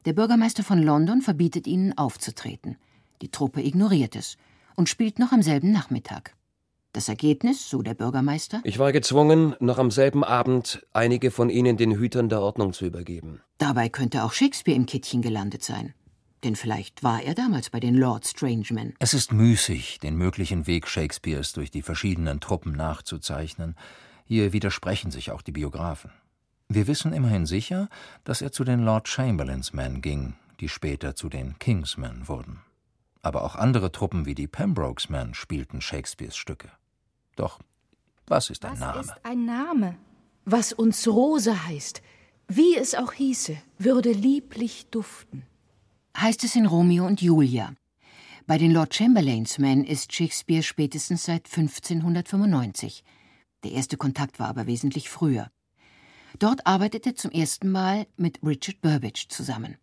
Der Bürgermeister von London verbietet ihnen aufzutreten. Die Truppe ignoriert es und spielt noch am selben Nachmittag. Das Ergebnis, so der Bürgermeister? Ich war gezwungen, noch am selben Abend einige von ihnen den Hütern der Ordnung zu übergeben. Dabei könnte auch Shakespeare im Kittchen gelandet sein. Denn vielleicht war er damals bei den Lord Strangemen. Es ist müßig, den möglichen Weg Shakespeares durch die verschiedenen Truppen nachzuzeichnen. Hier widersprechen sich auch die Biografen. Wir wissen immerhin sicher, dass er zu den Lord Chamberlains Men ging, die später zu den Kingsmen wurden. Aber auch andere Truppen wie die Pembrokes Men spielten Shakespeares Stücke. Doch was ist ein was Name? Ist ein Name? Was uns Rose heißt, wie es auch hieße, würde lieblich duften heißt es in Romeo und Julia. Bei den Lord Chamberlains Men ist Shakespeare spätestens seit 1595. Der erste Kontakt war aber wesentlich früher. Dort arbeitet er zum ersten Mal mit Richard Burbage zusammen.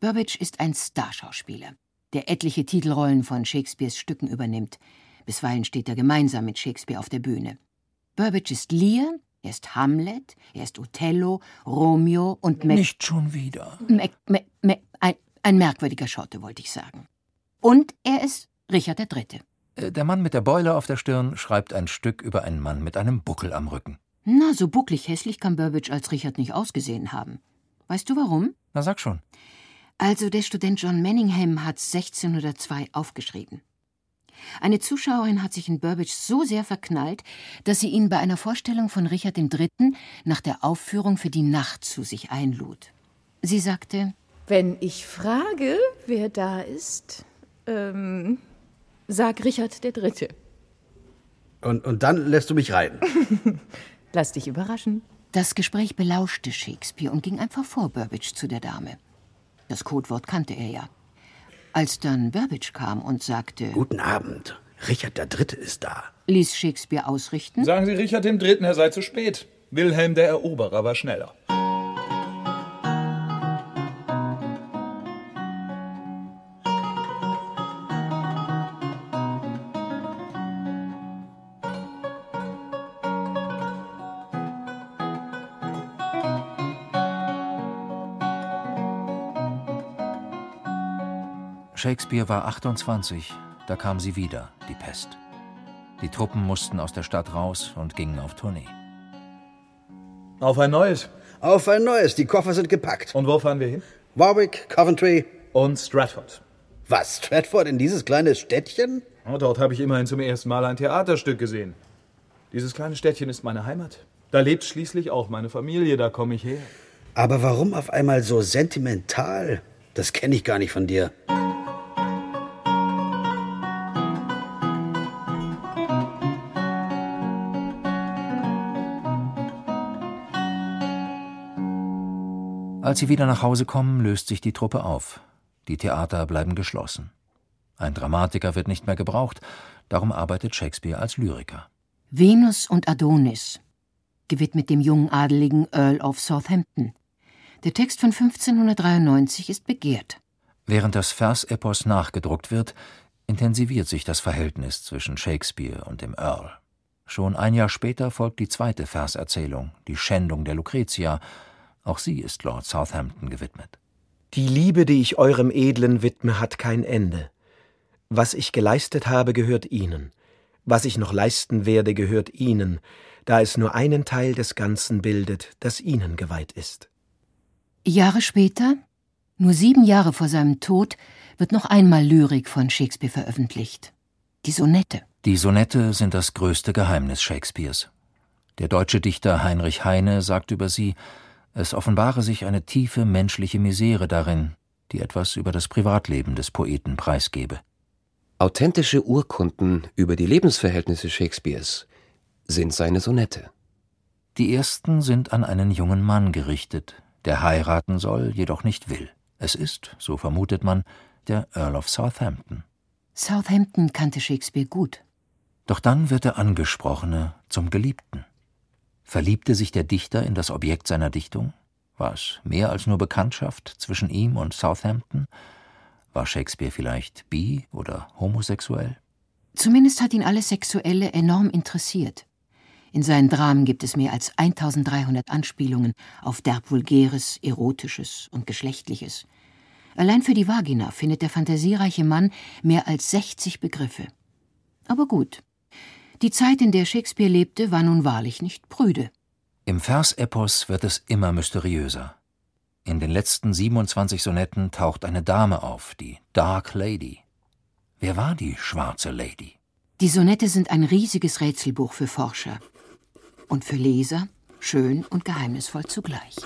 Burbage ist ein Starschauspieler, der etliche Titelrollen von Shakespeares Stücken übernimmt. Bisweilen steht er gemeinsam mit Shakespeare auf der Bühne. Burbage ist Lear, er ist Hamlet, er ist Othello, Romeo und Mac Nicht schon wieder. Mac, Mac, Mac, ein, ein merkwürdiger Schotte, wollte ich sagen. Und er ist Richard III. Äh, der Mann mit der Beule auf der Stirn schreibt ein Stück über einen Mann mit einem Buckel am Rücken. Na, so bucklig hässlich kann Burbage als Richard nicht ausgesehen haben. Weißt du warum? Na, sag schon. Also, der Student John Manningham hat 1602 aufgeschrieben. Eine Zuschauerin hat sich in Burbage so sehr verknallt, dass sie ihn bei einer Vorstellung von Richard III. nach der Aufführung für die Nacht zu sich einlud. Sie sagte, wenn ich frage, wer da ist, ähm, sag Richard der Dritte. Und, und dann lässt du mich reiten. *laughs* Lass dich überraschen. Das Gespräch belauschte Shakespeare und ging einfach vor Burbage zu der Dame. Das Codewort kannte er ja. Als dann Burbage kam und sagte: Guten Abend, Richard der Dritte ist da, ließ Shakespeare ausrichten: Sagen Sie Richard dem Dritten, er sei zu spät. Wilhelm der Eroberer war schneller. Shakespeare war 28, da kam sie wieder, die Pest. Die Truppen mussten aus der Stadt raus und gingen auf Tournee. Auf ein neues. Auf ein neues. Die Koffer sind gepackt. Und wo fahren wir hin? Warwick, Coventry. Und Stratford. Was, Stratford in dieses kleine Städtchen? Oh, dort habe ich immerhin zum ersten Mal ein Theaterstück gesehen. Dieses kleine Städtchen ist meine Heimat. Da lebt schließlich auch meine Familie, da komme ich her. Aber warum auf einmal so sentimental? Das kenne ich gar nicht von dir. Als sie wieder nach Hause kommen, löst sich die Truppe auf. Die Theater bleiben geschlossen. Ein Dramatiker wird nicht mehr gebraucht, darum arbeitet Shakespeare als Lyriker. Venus und Adonis, gewidmet dem jungen Adeligen Earl of Southampton. Der Text von 1593 ist begehrt. Während das Versepos nachgedruckt wird, intensiviert sich das Verhältnis zwischen Shakespeare und dem Earl. Schon ein Jahr später folgt die zweite Verserzählung, die Schändung der Lucretia, auch sie ist Lord Southampton gewidmet. Die Liebe, die ich eurem Edlen widme, hat kein Ende. Was ich geleistet habe, gehört Ihnen. Was ich noch leisten werde, gehört Ihnen, da es nur einen Teil des Ganzen bildet, das Ihnen geweiht ist. Jahre später, nur sieben Jahre vor seinem Tod, wird noch einmal Lyrik von Shakespeare veröffentlicht. Die Sonette. Die Sonette sind das größte Geheimnis Shakespeares. Der deutsche Dichter Heinrich Heine sagt über sie, es offenbare sich eine tiefe menschliche Misere darin, die etwas über das Privatleben des Poeten preisgebe. Authentische Urkunden über die Lebensverhältnisse Shakespeares sind seine Sonette. Die ersten sind an einen jungen Mann gerichtet, der heiraten soll, jedoch nicht will. Es ist, so vermutet man, der Earl of Southampton. Southampton kannte Shakespeare gut. Doch dann wird der Angesprochene zum Geliebten. Verliebte sich der Dichter in das Objekt seiner Dichtung? War es mehr als nur Bekanntschaft zwischen ihm und Southampton? War Shakespeare vielleicht bi oder homosexuell? Zumindest hat ihn alles Sexuelle enorm interessiert. In seinen Dramen gibt es mehr als 1300 Anspielungen auf derb vulgäres, erotisches und geschlechtliches. Allein für die Vagina findet der fantasiereiche Mann mehr als 60 Begriffe. Aber gut, die Zeit, in der Shakespeare lebte, war nun wahrlich nicht prüde. Im Versepos wird es immer mysteriöser. In den letzten 27 Sonetten taucht eine Dame auf, die Dark Lady. Wer war die schwarze Lady? Die Sonette sind ein riesiges Rätselbuch für Forscher. Und für Leser schön und geheimnisvoll zugleich.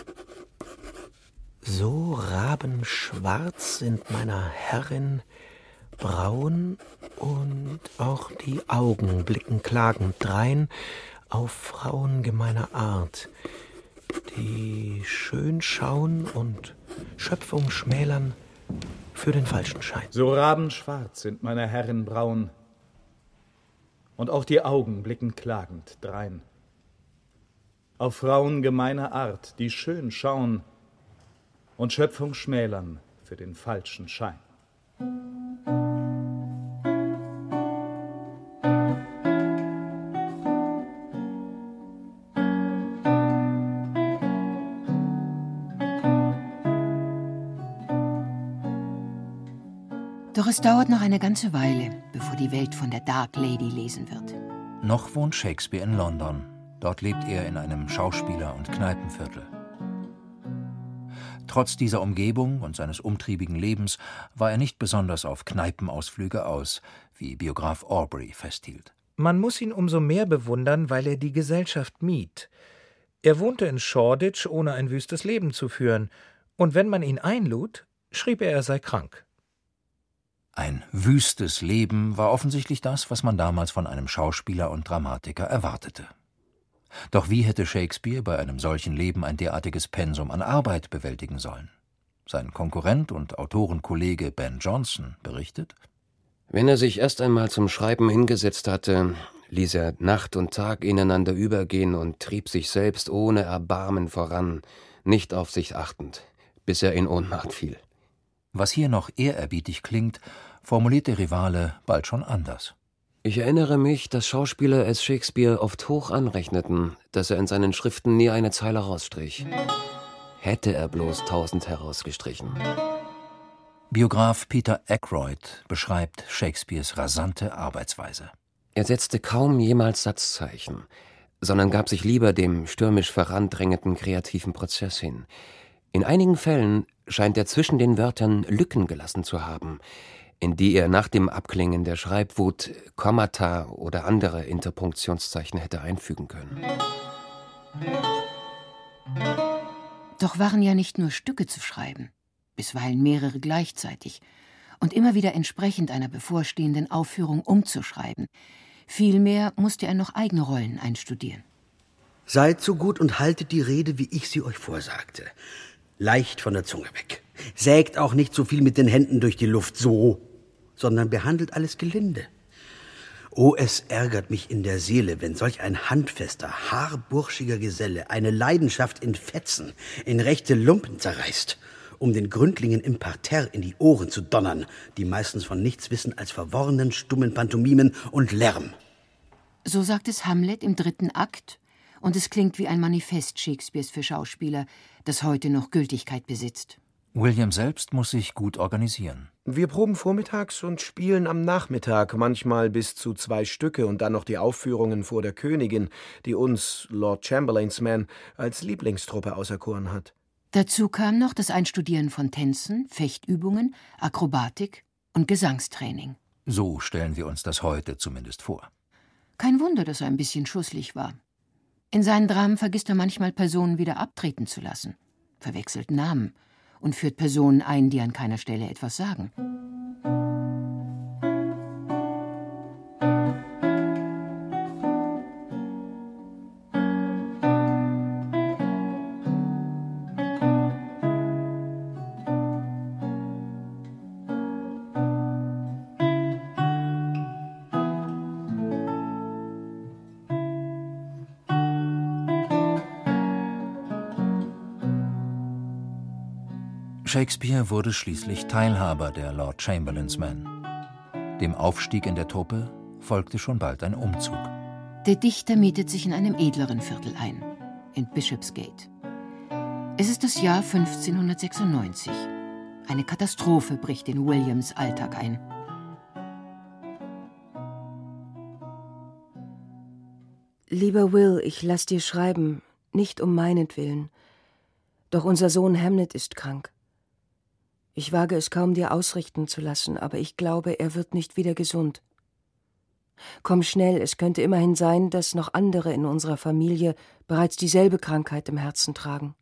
So rabenschwarz sind meiner Herrin Brauen und auch die Augen blicken klagend drein auf Frauen gemeiner Art, die schön schauen und Schöpfung schmälern für den falschen Schein. So rabenschwarz sind meiner Herren Brauen und auch die Augen blicken klagend drein auf Frauen gemeiner Art, die schön schauen und Schöpfung schmälern für den falschen Schein. Es dauert noch eine ganze Weile, bevor die Welt von der Dark Lady lesen wird. Noch wohnt Shakespeare in London. Dort lebt er in einem Schauspieler- und Kneipenviertel. Trotz dieser Umgebung und seines umtriebigen Lebens war er nicht besonders auf Kneipenausflüge aus, wie Biograf Aubrey festhielt. Man muss ihn umso mehr bewundern, weil er die Gesellschaft mied. Er wohnte in Shoreditch, ohne ein wüstes Leben zu führen, und wenn man ihn einlud, schrieb er, er sei krank. Ein wüstes Leben war offensichtlich das, was man damals von einem Schauspieler und Dramatiker erwartete. Doch wie hätte Shakespeare bei einem solchen Leben ein derartiges Pensum an Arbeit bewältigen sollen? Sein Konkurrent und Autorenkollege Ben Jonson berichtet Wenn er sich erst einmal zum Schreiben hingesetzt hatte, ließ er Nacht und Tag ineinander übergehen und trieb sich selbst ohne Erbarmen voran, nicht auf sich achtend, bis er in Ohnmacht fiel. Was hier noch ehrerbietig klingt, formuliert der Rivale bald schon anders. Ich erinnere mich, dass Schauspieler es Shakespeare oft hoch anrechneten, dass er in seinen Schriften nie eine Zeile rausstrich. Hätte er bloß tausend herausgestrichen. Biograf Peter Ackroyd beschreibt Shakespeares rasante Arbeitsweise. Er setzte kaum jemals Satzzeichen, sondern gab sich lieber dem stürmisch vorandrängenden kreativen Prozess hin. In einigen Fällen scheint er zwischen den Wörtern Lücken gelassen zu haben, in die er nach dem Abklingen der Schreibwut Kommata oder andere Interpunktionszeichen hätte einfügen können. Doch waren ja nicht nur Stücke zu schreiben, bisweilen mehrere gleichzeitig, und immer wieder entsprechend einer bevorstehenden Aufführung umzuschreiben. Vielmehr musste er noch eigene Rollen einstudieren. Seid so gut und haltet die Rede, wie ich sie euch vorsagte. Leicht von der Zunge weg. Sägt auch nicht so viel mit den Händen durch die Luft, so, sondern behandelt alles gelinde. Oh, es ärgert mich in der Seele, wenn solch ein handfester, haarburschiger Geselle eine Leidenschaft in Fetzen, in rechte Lumpen zerreißt, um den Gründlingen im Parterre in die Ohren zu donnern, die meistens von nichts wissen als verworrenen, stummen Pantomimen und Lärm. So sagt es Hamlet im dritten Akt, und es klingt wie ein Manifest Shakespeares für Schauspieler, das heute noch Gültigkeit besitzt. William selbst muss sich gut organisieren. Wir proben vormittags und spielen am Nachmittag, manchmal bis zu zwei Stücke und dann noch die Aufführungen vor der Königin, die uns, Lord Chamberlains Men, als Lieblingstruppe auserkoren hat. Dazu kam noch das Einstudieren von Tänzen, Fechtübungen, Akrobatik und Gesangstraining. So stellen wir uns das heute zumindest vor. Kein Wunder, dass er ein bisschen schusslich war. In seinen Dramen vergisst er manchmal Personen wieder abtreten zu lassen, verwechselt Namen und führt Personen ein, die an keiner Stelle etwas sagen. Shakespeare wurde schließlich Teilhaber der Lord Chamberlains Men. Dem Aufstieg in der Truppe folgte schon bald ein Umzug. Der Dichter mietet sich in einem edleren Viertel ein, in Bishopsgate. Es ist das Jahr 1596. Eine Katastrophe bricht in Williams Alltag ein. Lieber Will, ich lass dir schreiben, nicht um meinetwillen. Doch unser Sohn Hamlet ist krank. Ich wage es kaum, dir ausrichten zu lassen, aber ich glaube, er wird nicht wieder gesund. Komm schnell, es könnte immerhin sein, dass noch andere in unserer Familie bereits dieselbe Krankheit im Herzen tragen.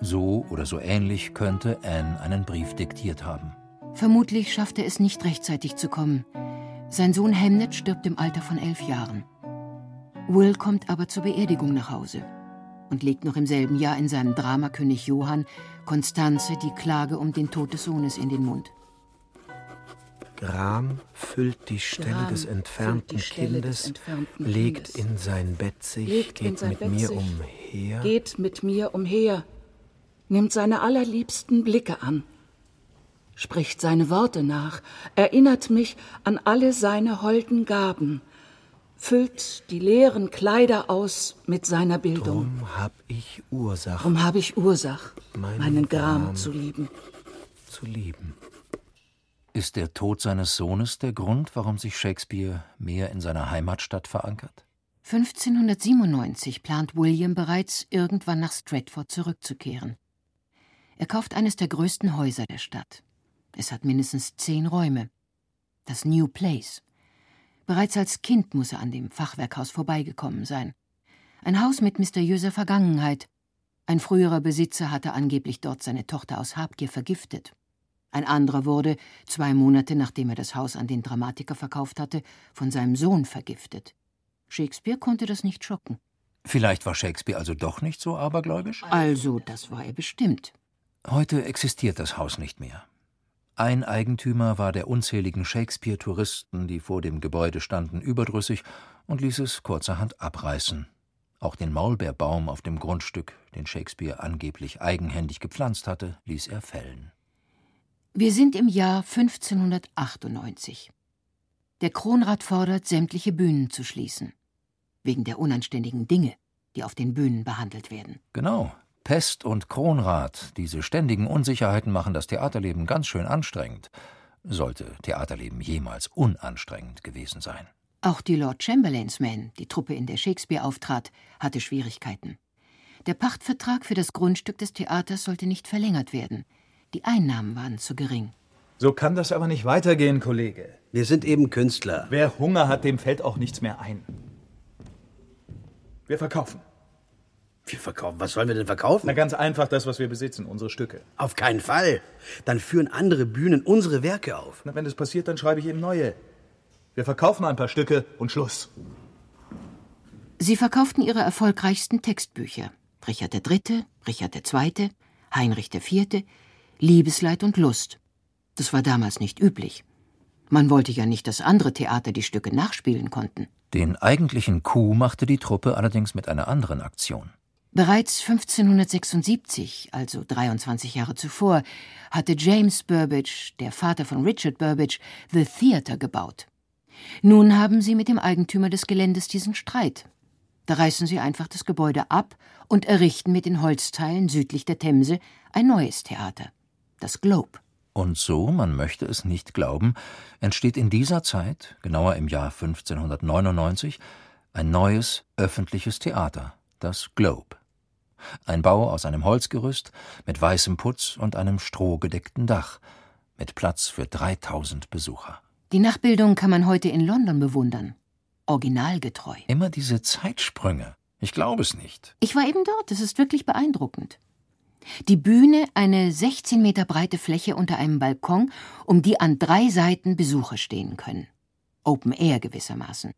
So oder so ähnlich könnte Anne einen Brief diktiert haben. Vermutlich schafft er es nicht rechtzeitig zu kommen. Sein Sohn Hamnet stirbt im Alter von elf Jahren. Will kommt aber zur Beerdigung nach Hause und legt noch im selben Jahr in seinem Drama König Johann Konstanze die Klage um den Tod des Sohnes in den Mund. Gram füllt die Stelle, Gram des, entfernten Stelle Kindes, des entfernten legt Kindes, in sein Bett sich, legt geht mit Bett mir sich, umher. Geht mit mir umher, nimmt seine allerliebsten Blicke an, spricht seine Worte nach, erinnert mich an alle seine holden Gaben, füllt die leeren Kleider aus mit seiner Bildung. Drum hab ich Ursache, Darum habe ich Ursach, Meinen meinen Gram Gram zu lieben. zu lieben. Ist der Tod seines Sohnes der Grund, warum sich Shakespeare mehr in seiner Heimatstadt verankert? 1597 plant William bereits, irgendwann nach Stratford zurückzukehren. Er kauft eines der größten Häuser der Stadt. Es hat mindestens zehn Räume. Das New Place. Bereits als Kind muss er an dem Fachwerkhaus vorbeigekommen sein. Ein Haus mit mysteriöser Vergangenheit. Ein früherer Besitzer hatte angeblich dort seine Tochter aus Habgier vergiftet. Ein anderer wurde, zwei Monate nachdem er das Haus an den Dramatiker verkauft hatte, von seinem Sohn vergiftet. Shakespeare konnte das nicht schocken. Vielleicht war Shakespeare also doch nicht so abergläubisch? Also, das war er bestimmt. Heute existiert das Haus nicht mehr. Ein Eigentümer war der unzähligen Shakespeare-Touristen, die vor dem Gebäude standen, überdrüssig und ließ es kurzerhand abreißen. Auch den Maulbeerbaum auf dem Grundstück, den Shakespeare angeblich eigenhändig gepflanzt hatte, ließ er fällen. Wir sind im Jahr 1598. Der Kronrat fordert, sämtliche Bühnen zu schließen. Wegen der unanständigen Dinge, die auf den Bühnen behandelt werden. Genau, Pest und Kronrat, diese ständigen Unsicherheiten machen das Theaterleben ganz schön anstrengend. Sollte Theaterleben jemals unanstrengend gewesen sein. Auch die Lord Chamberlains Men, die Truppe, in der Shakespeare auftrat, hatte Schwierigkeiten. Der Pachtvertrag für das Grundstück des Theaters sollte nicht verlängert werden. Die Einnahmen waren zu gering. So kann das aber nicht weitergehen, Kollege. Wir sind eben Künstler. Wer Hunger hat, dem fällt auch nichts mehr ein. Wir verkaufen. Wir verkaufen? Was sollen wir denn verkaufen? Na, ganz einfach das, was wir besitzen, unsere Stücke. Auf keinen Fall. Dann führen andere Bühnen unsere Werke auf. Na, wenn das passiert, dann schreibe ich eben neue. Wir verkaufen ein paar Stücke und Schluss. Sie verkauften ihre erfolgreichsten Textbücher. Richard III., Richard II., Heinrich IV., Liebesleid und Lust. Das war damals nicht üblich. Man wollte ja nicht, dass andere Theater die Stücke nachspielen konnten. Den eigentlichen Coup machte die Truppe allerdings mit einer anderen Aktion. Bereits 1576, also 23 Jahre zuvor, hatte James Burbage, der Vater von Richard Burbage, The Theatre gebaut. Nun haben sie mit dem Eigentümer des Geländes diesen Streit. Da reißen sie einfach das Gebäude ab und errichten mit den Holzteilen südlich der Themse ein neues Theater, das Globe. Und so, man möchte es nicht glauben, entsteht in dieser Zeit, genauer im Jahr 1599, ein neues öffentliches Theater, das Globe. Ein Bau aus einem Holzgerüst mit weißem Putz und einem strohgedeckten Dach, mit Platz für 3000 Besucher. Die Nachbildung kann man heute in London bewundern. Originalgetreu. Immer diese Zeitsprünge. Ich glaube es nicht. Ich war eben dort. Es ist wirklich beeindruckend. Die Bühne eine 16 Meter breite Fläche unter einem Balkon, um die an drei Seiten Besucher stehen können. Open Air gewissermaßen.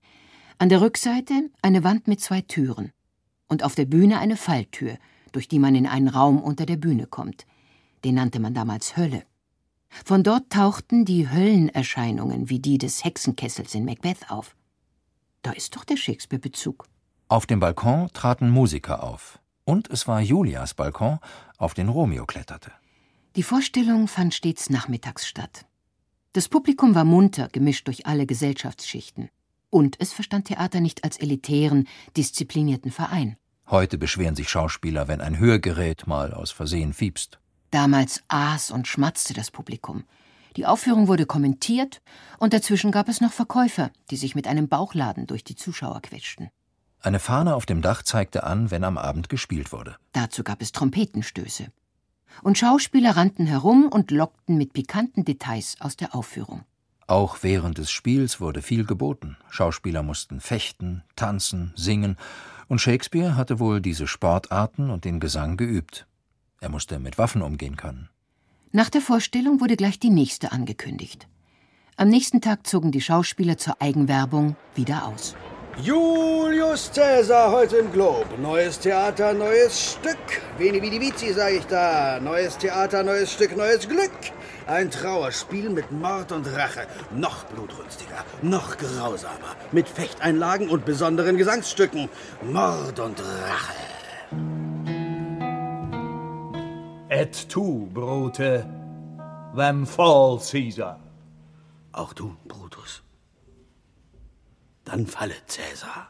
An der Rückseite eine Wand mit zwei Türen und auf der Bühne eine Falltür, durch die man in einen Raum unter der Bühne kommt. Den nannte man damals Hölle. Von dort tauchten die Höllenerscheinungen wie die des Hexenkessels in Macbeth auf. Da ist doch der Shakespeare-Bezug. Auf dem Balkon traten Musiker auf. Und es war Julias Balkon, auf den Romeo kletterte. Die Vorstellung fand stets nachmittags statt. Das Publikum war munter, gemischt durch alle Gesellschaftsschichten. Und es verstand Theater nicht als elitären, disziplinierten Verein. Heute beschweren sich Schauspieler, wenn ein Hörgerät mal aus Versehen fiepst. Damals aß und schmatzte das Publikum. Die Aufführung wurde kommentiert und dazwischen gab es noch Verkäufer, die sich mit einem Bauchladen durch die Zuschauer quetschten. Eine Fahne auf dem Dach zeigte an, wenn am Abend gespielt wurde. Dazu gab es Trompetenstöße. Und Schauspieler rannten herum und lockten mit pikanten Details aus der Aufführung. Auch während des Spiels wurde viel geboten. Schauspieler mussten fechten, tanzen, singen, und Shakespeare hatte wohl diese Sportarten und den Gesang geübt. Er musste mit Waffen umgehen können. Nach der Vorstellung wurde gleich die nächste angekündigt. Am nächsten Tag zogen die Schauspieler zur Eigenwerbung wieder aus. Julius Caesar heute im Globe. Neues Theater, neues Stück. Veni vidi vici, sag ich da. Neues Theater, neues Stück, neues Glück. Ein Trauerspiel mit Mord und Rache. Noch blutrünstiger, noch grausamer. Mit Fechteinlagen und besonderen Gesangsstücken. Mord und Rache. Et tu, Brute, them fall, Caesar. Auch du, Brutus. Dann falle Cäsar.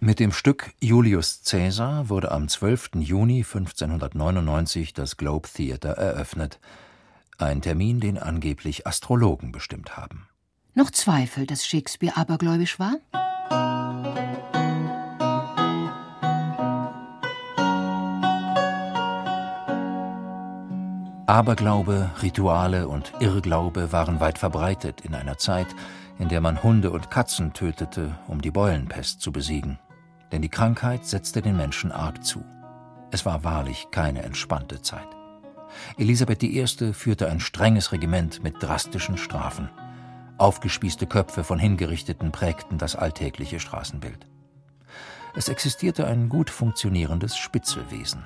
Mit dem Stück Julius Caesar wurde am 12. Juni 1599 das Globe Theatre eröffnet. Ein Termin, den angeblich Astrologen bestimmt haben. Noch Zweifel, dass Shakespeare abergläubisch war? Aberglaube, Rituale und Irrglaube waren weit verbreitet in einer Zeit, in der man Hunde und Katzen tötete, um die Beulenpest zu besiegen. Denn die Krankheit setzte den Menschen arg zu. Es war wahrlich keine entspannte Zeit. Elisabeth I. führte ein strenges Regiment mit drastischen Strafen. Aufgespießte Köpfe von Hingerichteten prägten das alltägliche Straßenbild. Es existierte ein gut funktionierendes Spitzelwesen.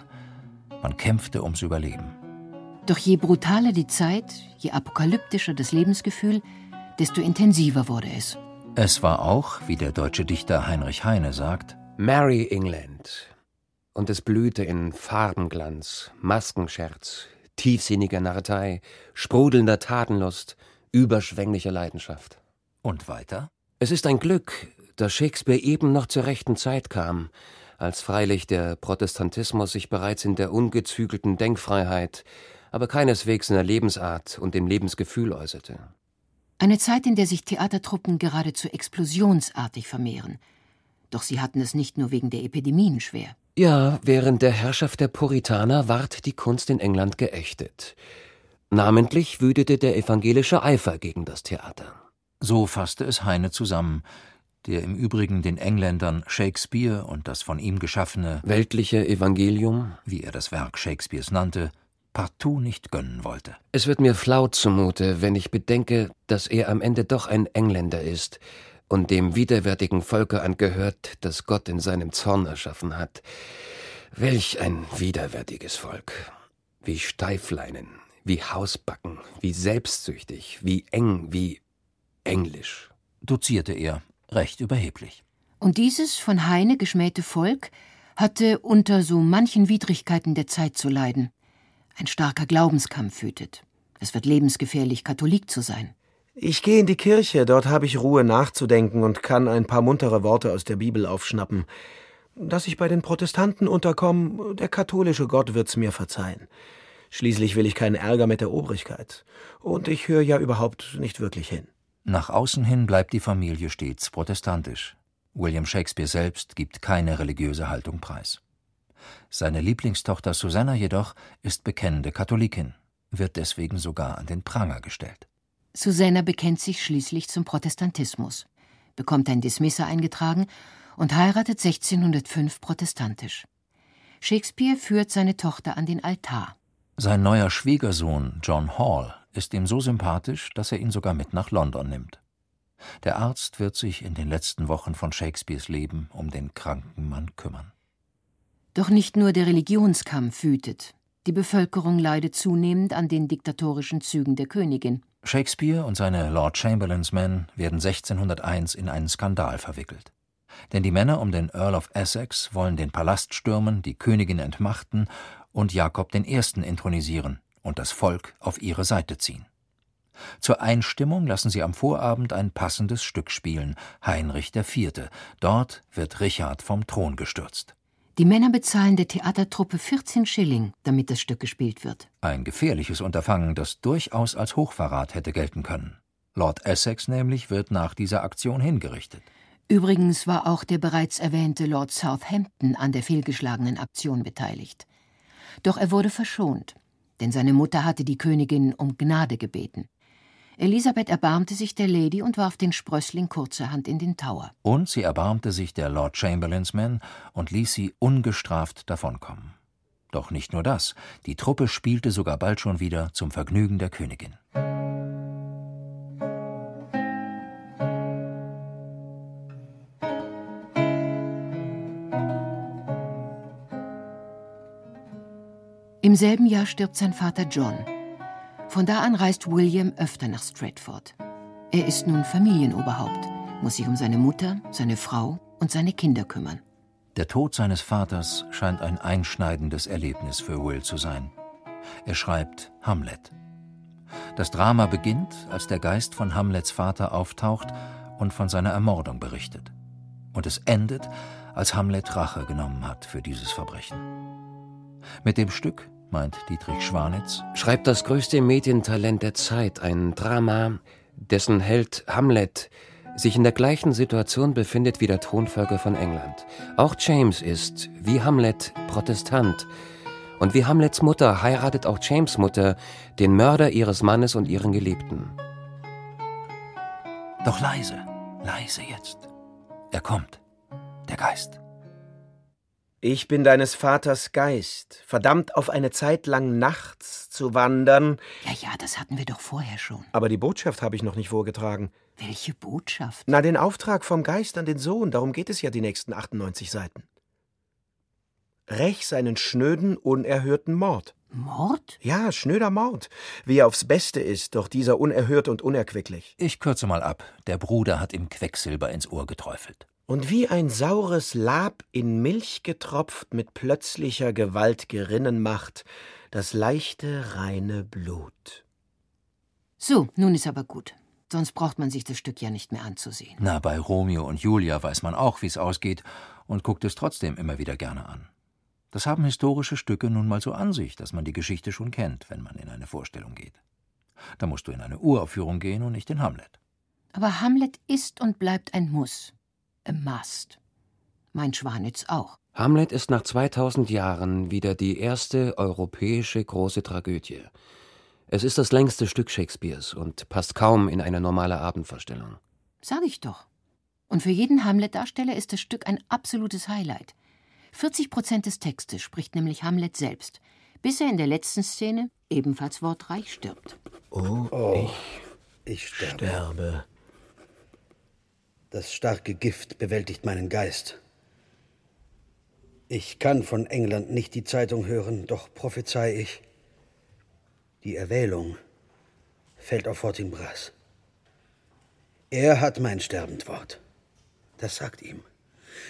Man kämpfte ums Überleben. Doch je brutaler die Zeit, je apokalyptischer das Lebensgefühl, desto intensiver wurde es. Es war auch, wie der deutsche Dichter Heinrich Heine sagt, Merry England. Und es blühte in Farbenglanz, Maskenscherz, tiefsinniger Narrtei, sprudelnder Tatenlust, überschwänglicher Leidenschaft. Und weiter? Es ist ein Glück, dass Shakespeare eben noch zur rechten Zeit kam, als freilich der Protestantismus sich bereits in der ungezügelten Denkfreiheit, aber keineswegs in der Lebensart und dem Lebensgefühl äußerte. Eine Zeit, in der sich Theatertruppen geradezu explosionsartig vermehren. Doch sie hatten es nicht nur wegen der Epidemien schwer. Ja, während der Herrschaft der Puritaner ward die Kunst in England geächtet. Namentlich wütete der evangelische Eifer gegen das Theater. So fasste es Heine zusammen, der im Übrigen den Engländern Shakespeare und das von ihm geschaffene weltliche Evangelium, wie er das Werk Shakespeares nannte, partout nicht gönnen wollte. Es wird mir flau zumute, wenn ich bedenke, dass er am Ende doch ein Engländer ist und dem widerwärtigen Volke angehört, das Gott in seinem Zorn erschaffen hat. Welch ein widerwärtiges Volk. Wie Steifleinen, wie Hausbacken, wie selbstsüchtig, wie eng, wie englisch, dozierte er, recht überheblich. Und dieses von Heine geschmähte Volk hatte unter so manchen Widrigkeiten der Zeit zu leiden. Ein starker Glaubenskampf wütet. Es wird lebensgefährlich, Katholik zu sein. Ich gehe in die Kirche, dort habe ich Ruhe nachzudenken und kann ein paar muntere Worte aus der Bibel aufschnappen. Dass ich bei den Protestanten unterkomme, der katholische Gott wird's mir verzeihen. Schließlich will ich keinen Ärger mit der Obrigkeit. Und ich höre ja überhaupt nicht wirklich hin. Nach außen hin bleibt die Familie stets protestantisch. William Shakespeare selbst gibt keine religiöse Haltung preis. Seine Lieblingstochter Susanna jedoch ist bekennende Katholikin, wird deswegen sogar an den Pranger gestellt. Susanna bekennt sich schließlich zum Protestantismus, bekommt ein Dismisser eingetragen und heiratet 1605 protestantisch. Shakespeare führt seine Tochter an den Altar. Sein neuer Schwiegersohn John Hall ist ihm so sympathisch, dass er ihn sogar mit nach London nimmt. Der Arzt wird sich in den letzten Wochen von Shakespeares Leben um den kranken Mann kümmern. Doch nicht nur der Religionskampf wütet. Die Bevölkerung leidet zunehmend an den diktatorischen Zügen der Königin. Shakespeare und seine Lord Chamberlains Men werden 1601 in einen Skandal verwickelt. Denn die Männer um den Earl of Essex wollen den Palast stürmen, die Königin entmachten und Jakob I. intronisieren und das Volk auf ihre Seite ziehen. Zur Einstimmung lassen sie am Vorabend ein passendes Stück spielen, Heinrich IV. Dort wird Richard vom Thron gestürzt. Die Männer bezahlen der Theatertruppe 14 Schilling, damit das Stück gespielt wird. Ein gefährliches Unterfangen, das durchaus als Hochverrat hätte gelten können. Lord Essex nämlich wird nach dieser Aktion hingerichtet. Übrigens war auch der bereits erwähnte Lord Southampton an der fehlgeschlagenen Aktion beteiligt. Doch er wurde verschont, denn seine Mutter hatte die Königin um Gnade gebeten. Elisabeth erbarmte sich der Lady und warf den Sprössling kurzerhand in den Tower. Und sie erbarmte sich der Lord Chamberlains Men und ließ sie ungestraft davonkommen. Doch nicht nur das, die Truppe spielte sogar bald schon wieder zum Vergnügen der Königin. Im selben Jahr stirbt sein Vater John. Von da an reist William öfter nach Stratford. Er ist nun Familienoberhaupt, muss sich um seine Mutter, seine Frau und seine Kinder kümmern. Der Tod seines Vaters scheint ein einschneidendes Erlebnis für Will zu sein. Er schreibt Hamlet. Das Drama beginnt, als der Geist von Hamlets Vater auftaucht und von seiner Ermordung berichtet. Und es endet, als Hamlet Rache genommen hat für dieses Verbrechen. Mit dem Stück meint Dietrich Schwanitz, schreibt das größte Medientalent der Zeit ein Drama, dessen Held Hamlet sich in der gleichen Situation befindet wie der Thronfolger von England. Auch James ist, wie Hamlet, Protestant. Und wie Hamlets Mutter heiratet auch James Mutter den Mörder ihres Mannes und ihren Geliebten. Doch leise, leise jetzt. Er kommt, der Geist. Ich bin deines Vaters Geist, verdammt auf eine Zeit lang nachts zu wandern. Ja, ja, das hatten wir doch vorher schon. Aber die Botschaft habe ich noch nicht vorgetragen. Welche Botschaft? Na, den Auftrag vom Geist an den Sohn, darum geht es ja die nächsten 98 Seiten. Räch seinen schnöden, unerhörten Mord. Mord? Ja, schnöder Mord. Wie er aufs Beste ist, doch dieser unerhört und unerquicklich. Ich kürze mal ab. Der Bruder hat ihm Quecksilber ins Ohr geträufelt und wie ein saures Lab in Milch getropft mit plötzlicher Gewalt gerinnen macht, das leichte, reine Blut. So, nun ist aber gut. Sonst braucht man sich das Stück ja nicht mehr anzusehen. Na, bei Romeo und Julia weiß man auch, wie's ausgeht. und guckt es trotzdem immer wieder gerne an. Das haben historische Stücke nun mal so an sich, dass man die Geschichte schon kennt, wenn man in eine Vorstellung geht. Da musst du in eine Uraufführung gehen und nicht in Hamlet. Aber Hamlet ist und bleibt ein Muss. A must. Mein Schwanitz auch. Hamlet ist nach 2000 Jahren wieder die erste europäische große Tragödie. Es ist das längste Stück Shakespeares und passt kaum in eine normale Abendvorstellung. Sag ich doch. Und für jeden Hamlet-Darsteller ist das Stück ein absolutes Highlight. 40 Prozent des Textes spricht nämlich Hamlet selbst, bis er in der letzten Szene, ebenfalls wortreich, stirbt. Oh, oh ich, ich sterbe. sterbe. Das starke Gift bewältigt meinen Geist. Ich kann von England nicht die Zeitung hören, doch prophezei ich, die Erwählung fällt auf Fortinbras. Er hat mein Sterbendwort. Das sagt ihm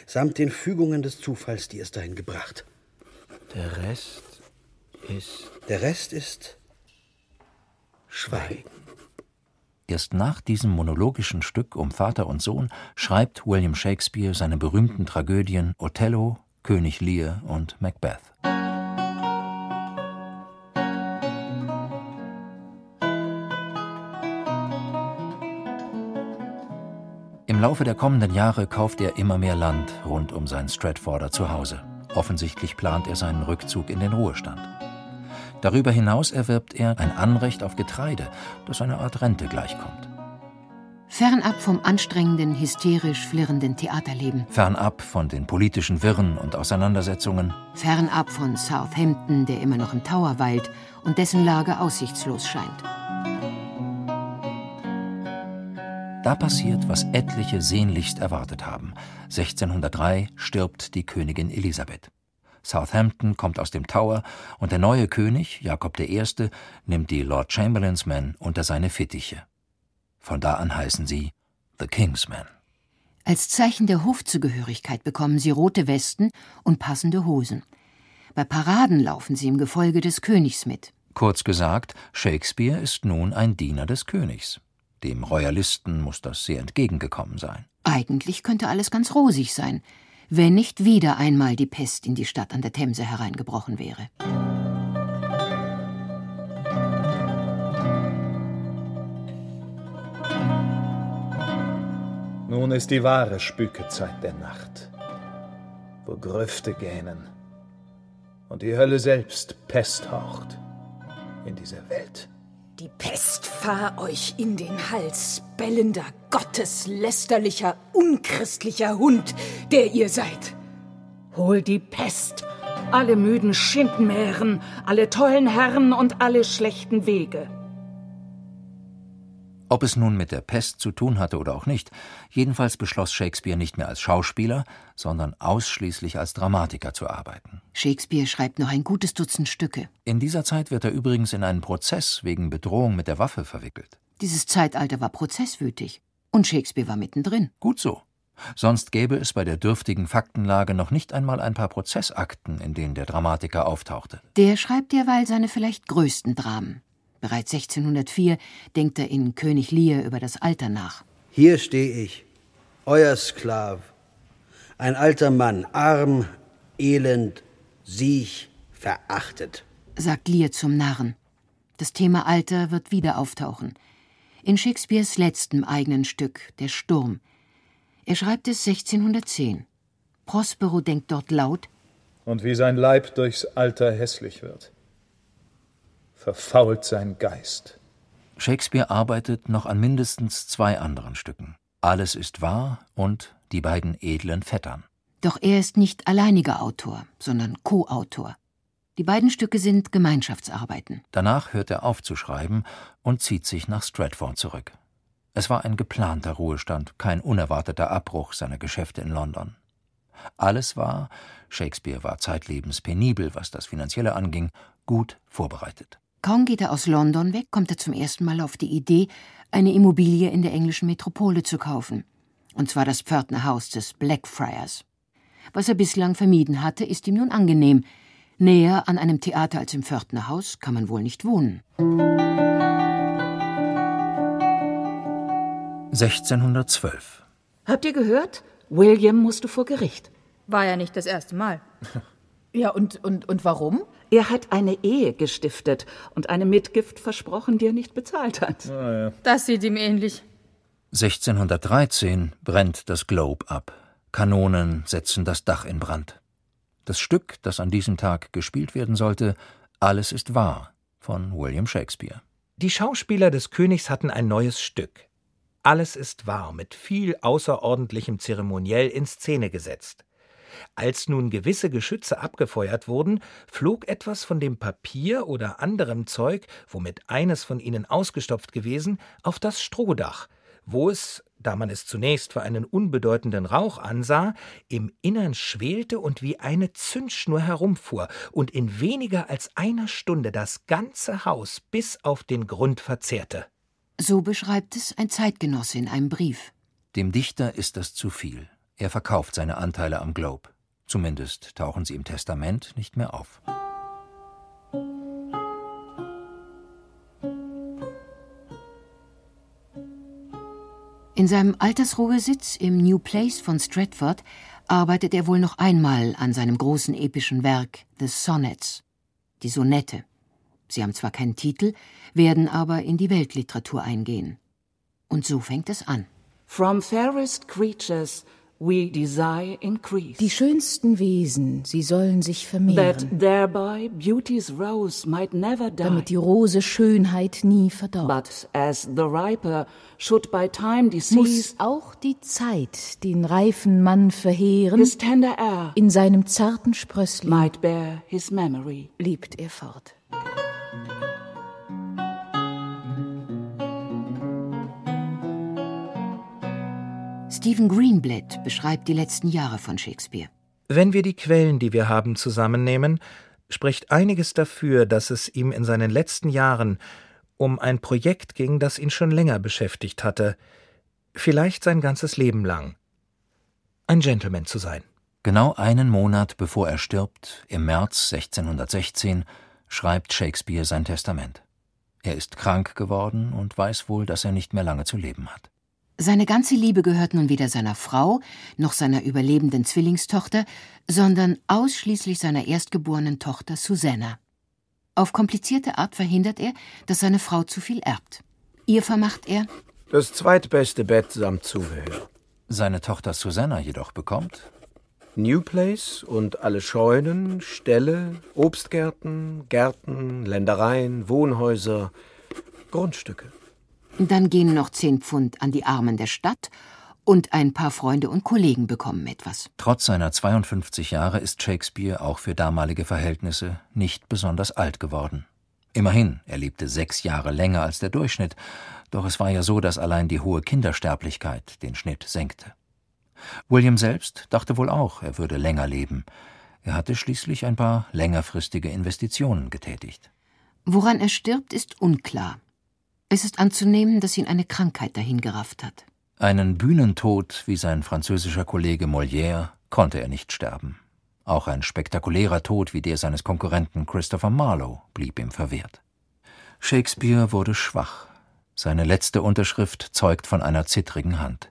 samt den Fügungen des Zufalls, die es dahin gebracht. Der Rest ist. Der Rest ist Schweigen. Erst nach diesem monologischen Stück um Vater und Sohn schreibt William Shakespeare seine berühmten Tragödien Othello, König Lear und Macbeth. Laufe der kommenden Jahre kauft er immer mehr Land rund um sein Stratforder Zuhause. Offensichtlich plant er seinen Rückzug in den Ruhestand. Darüber hinaus erwirbt er ein Anrecht auf Getreide, das einer Art Rente gleichkommt. Fernab vom anstrengenden, hysterisch flirrenden Theaterleben. Fernab von den politischen Wirren und Auseinandersetzungen. Fernab von Southampton, der immer noch im Tower weilt und dessen Lage aussichtslos scheint. Da passiert, was etliche sehnlichst erwartet haben. 1603 stirbt die Königin Elisabeth. Southampton kommt aus dem Tower und der neue König, Jakob I., nimmt die Lord Chamberlains Men unter seine Fittiche. Von da an heißen sie The King's Men. Als Zeichen der Hofzugehörigkeit bekommen sie rote Westen und passende Hosen. Bei Paraden laufen sie im Gefolge des Königs mit. Kurz gesagt, Shakespeare ist nun ein Diener des Königs. Dem Royalisten muss das sehr entgegengekommen sein. Eigentlich könnte alles ganz rosig sein, wenn nicht wieder einmal die Pest in die Stadt an der Themse hereingebrochen wäre. Nun ist die wahre Spükezeit der Nacht, wo Grüfte gähnen und die Hölle selbst Pest haucht in dieser Welt. Die Pest fahr euch in den Hals, bellender, gotteslästerlicher, unchristlicher Hund, der ihr seid. Hol die Pest, alle müden Schindenmähren, alle tollen Herren und alle schlechten Wege. Ob es nun mit der Pest zu tun hatte oder auch nicht, jedenfalls beschloss Shakespeare nicht mehr als Schauspieler, sondern ausschließlich als Dramatiker zu arbeiten. Shakespeare schreibt noch ein gutes Dutzend Stücke. In dieser Zeit wird er übrigens in einen Prozess wegen Bedrohung mit der Waffe verwickelt. Dieses Zeitalter war prozesswütig. Und Shakespeare war mittendrin. Gut so. Sonst gäbe es bei der dürftigen Faktenlage noch nicht einmal ein paar Prozessakten, in denen der Dramatiker auftauchte. Der schreibt derweil seine vielleicht größten Dramen. Bereits 1604 denkt er in König Lear über das Alter nach. Hier stehe ich, euer Sklav, ein alter Mann, arm, elend, siech, verachtet, sagt Lear zum Narren. Das Thema Alter wird wieder auftauchen. In Shakespeares letztem eigenen Stück, Der Sturm. Er schreibt es 1610. Prospero denkt dort laut: Und wie sein Leib durchs Alter hässlich wird verfault sein Geist. Shakespeare arbeitet noch an mindestens zwei anderen Stücken. Alles ist wahr und die beiden edlen Vettern. Doch er ist nicht alleiniger Autor, sondern Co-Autor. Die beiden Stücke sind Gemeinschaftsarbeiten. Danach hört er auf zu schreiben und zieht sich nach Stratford zurück. Es war ein geplanter Ruhestand, kein unerwarteter Abbruch seiner Geschäfte in London. Alles war, Shakespeare war zeitlebens penibel, was das Finanzielle anging, gut vorbereitet. Kaum geht er aus London weg, kommt er zum ersten Mal auf die Idee, eine Immobilie in der englischen Metropole zu kaufen. Und zwar das Pförtnerhaus des Blackfriars. Was er bislang vermieden hatte, ist ihm nun angenehm. Näher an einem Theater als im Pförtnerhaus kann man wohl nicht wohnen. 1612. Habt ihr gehört? William musste vor Gericht. War ja nicht das erste Mal. *laughs* Ja, und, und, und warum? Er hat eine Ehe gestiftet und eine Mitgift versprochen, die er nicht bezahlt hat. Ah, ja. Das sieht ihm ähnlich. 1613 brennt das Globe ab. Kanonen setzen das Dach in Brand. Das Stück, das an diesem Tag gespielt werden sollte, Alles ist wahr von William Shakespeare. Die Schauspieler des Königs hatten ein neues Stück. Alles ist wahr mit viel außerordentlichem Zeremoniell in Szene gesetzt. Als nun gewisse Geschütze abgefeuert wurden, flog etwas von dem Papier oder anderem Zeug, womit eines von ihnen ausgestopft gewesen, auf das Strohdach, wo es, da man es zunächst für einen unbedeutenden Rauch ansah, im Innern schwelte und wie eine Zündschnur herumfuhr und in weniger als einer Stunde das ganze Haus bis auf den Grund verzehrte. So beschreibt es ein Zeitgenosse in einem Brief. Dem Dichter ist das zu viel. Er verkauft seine Anteile am Globe. Zumindest tauchen sie im Testament nicht mehr auf. In seinem Altersruhesitz im New Place von Stratford arbeitet er wohl noch einmal an seinem großen epischen Werk The Sonnets, die Sonette. Sie haben zwar keinen Titel, werden aber in die Weltliteratur eingehen. Und so fängt es an. From fairest creatures. Die schönsten Wesen, sie sollen sich vermehren. That thereby beauty's rose might never die. Damit die Rose Schönheit nie verdorrt. But as the riper should by time Muss auch die Zeit den reifen Mann verheeren, his tender air in seinem zarten Sprössling might bear his memory. lebt er fort. Stephen Greenblatt beschreibt die letzten Jahre von Shakespeare. Wenn wir die Quellen, die wir haben, zusammennehmen, spricht einiges dafür, dass es ihm in seinen letzten Jahren um ein Projekt ging, das ihn schon länger beschäftigt hatte, vielleicht sein ganzes Leben lang. Ein Gentleman zu sein. Genau einen Monat bevor er stirbt, im März 1616, schreibt Shakespeare sein Testament. Er ist krank geworden und weiß wohl, dass er nicht mehr lange zu leben hat. Seine ganze Liebe gehört nun weder seiner Frau noch seiner überlebenden Zwillingstochter, sondern ausschließlich seiner erstgeborenen Tochter Susanna. Auf komplizierte Art verhindert er, dass seine Frau zu viel erbt. Ihr vermacht er Das zweitbeste Bett samt Zubehör. Seine Tochter Susanna jedoch bekommt New Place und alle Scheunen, Ställe, Obstgärten, Gärten, Ländereien, Wohnhäuser, Grundstücke. Dann gehen noch zehn Pfund an die Armen der Stadt und ein paar Freunde und Kollegen bekommen etwas. Trotz seiner 52 Jahre ist Shakespeare auch für damalige Verhältnisse nicht besonders alt geworden. Immerhin, er lebte sechs Jahre länger als der Durchschnitt, doch es war ja so, dass allein die hohe Kindersterblichkeit den Schnitt senkte. William selbst dachte wohl auch, er würde länger leben. Er hatte schließlich ein paar längerfristige Investitionen getätigt. Woran er stirbt, ist unklar. Es ist anzunehmen, dass ihn eine Krankheit dahingerafft hat. Einen Bühnentod wie sein französischer Kollege Molière konnte er nicht sterben. Auch ein spektakulärer Tod wie der seines Konkurrenten Christopher Marlowe blieb ihm verwehrt. Shakespeare wurde schwach. Seine letzte Unterschrift zeugt von einer zittrigen Hand.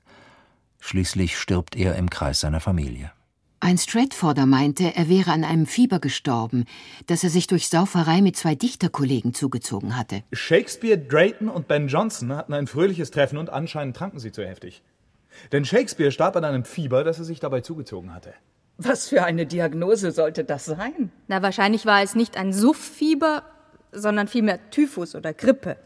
Schließlich stirbt er im Kreis seiner Familie. Ein Stratforder meinte, er wäre an einem Fieber gestorben, das er sich durch Sauferei mit zwei Dichterkollegen zugezogen hatte. Shakespeare, Drayton und Ben Jonson hatten ein fröhliches Treffen und anscheinend tranken sie zu heftig. Denn Shakespeare starb an einem Fieber, das er sich dabei zugezogen hatte. Was für eine Diagnose sollte das sein? Na, wahrscheinlich war es nicht ein Sufffieber, sondern vielmehr Typhus oder Grippe.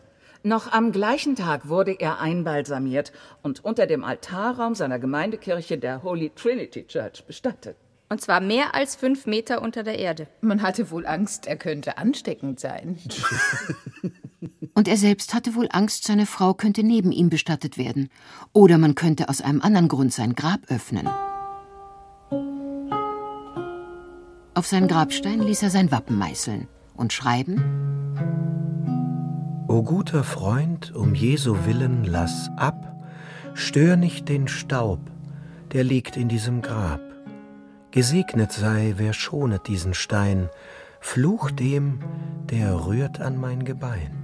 Noch am gleichen Tag wurde er einbalsamiert und unter dem Altarraum seiner Gemeindekirche der Holy Trinity Church bestattet. Und zwar mehr als fünf Meter unter der Erde. Man hatte wohl Angst, er könnte ansteckend sein. *laughs* Und er selbst hatte wohl Angst, seine Frau könnte neben ihm bestattet werden. Oder man könnte aus einem anderen Grund sein Grab öffnen. Auf sein Grabstein ließ er sein Wappen meißeln und schreiben O guter Freund, um Jesu willen lass ab, stör nicht den Staub, der liegt in diesem Grab. Gesegnet sei, wer schonet diesen Stein, Fluch dem, der rührt an mein Gebein.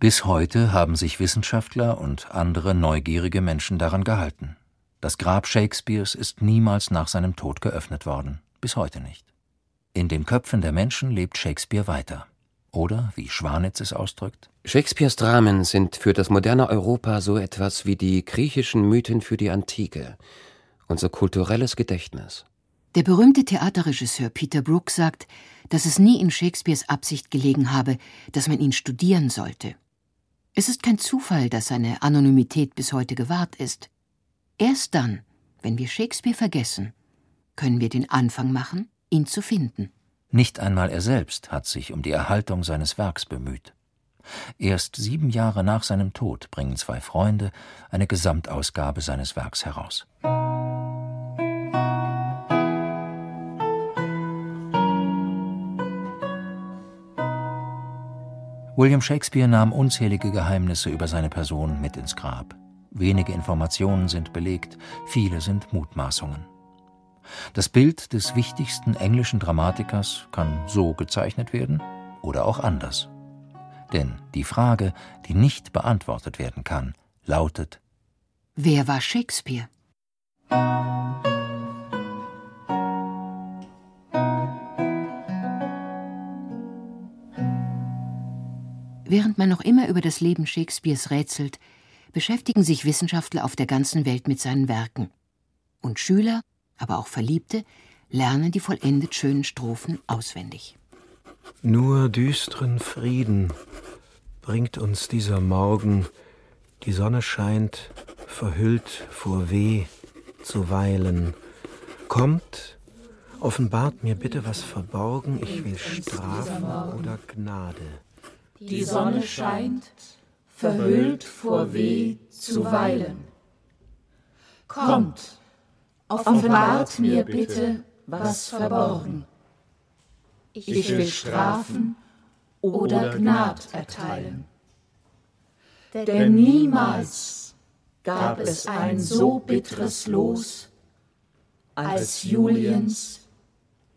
Bis heute haben sich Wissenschaftler und andere neugierige Menschen daran gehalten. Das Grab Shakespeares ist niemals nach seinem Tod geöffnet worden, bis heute nicht. In den Köpfen der Menschen lebt Shakespeare weiter. Oder, wie Schwanitz es ausdrückt, Shakespeares Dramen sind für das moderne Europa so etwas wie die griechischen Mythen für die Antike, unser kulturelles Gedächtnis. Der berühmte Theaterregisseur Peter Brook sagt, dass es nie in Shakespeares Absicht gelegen habe, dass man ihn studieren sollte. Es ist kein Zufall, dass seine Anonymität bis heute gewahrt ist. Erst dann, wenn wir Shakespeare vergessen, können wir den Anfang machen, ihn zu finden. Nicht einmal er selbst hat sich um die Erhaltung seines Werks bemüht. Erst sieben Jahre nach seinem Tod bringen zwei Freunde eine Gesamtausgabe seines Werks heraus. William Shakespeare nahm unzählige Geheimnisse über seine Person mit ins Grab. Wenige Informationen sind belegt, viele sind Mutmaßungen. Das Bild des wichtigsten englischen Dramatikers kann so gezeichnet werden oder auch anders. Denn die Frage, die nicht beantwortet werden kann, lautet Wer war Shakespeare? Während man noch immer über das Leben Shakespeares rätselt, beschäftigen sich Wissenschaftler auf der ganzen Welt mit seinen Werken. Und Schüler, aber auch Verliebte, lernen die vollendet schönen Strophen auswendig. Nur düsteren Frieden bringt uns dieser Morgen, die Sonne scheint, verhüllt vor Weh zuweilen. Kommt, offenbart mir bitte was verborgen, ich will Strafe oder Gnade. Die Sonne scheint, verhüllt vor Weh zuweilen. Kommt, offenbart mir bitte, was verborgen. Ich will strafen oder Gnad erteilen. Denn niemals gab es ein so bitteres Los als Juliens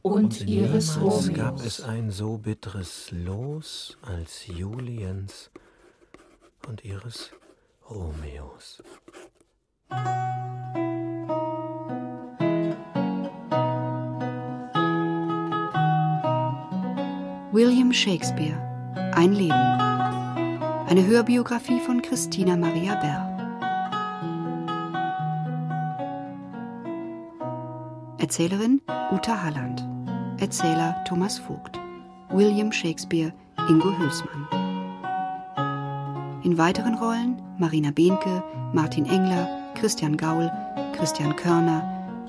und ihres Niemals Romeos. gab es ein so bitteres Los als Juliens und ihres Romeos. William Shakespeare Ein Leben. Eine Hörbiografie von Christina Maria Bell. Erzählerin Uta Halland. Erzähler Thomas Vogt. William Shakespeare Ingo Hülsmann. In weiteren Rollen Marina Behnke, Martin Engler, Christian Gaul, Christian Körner,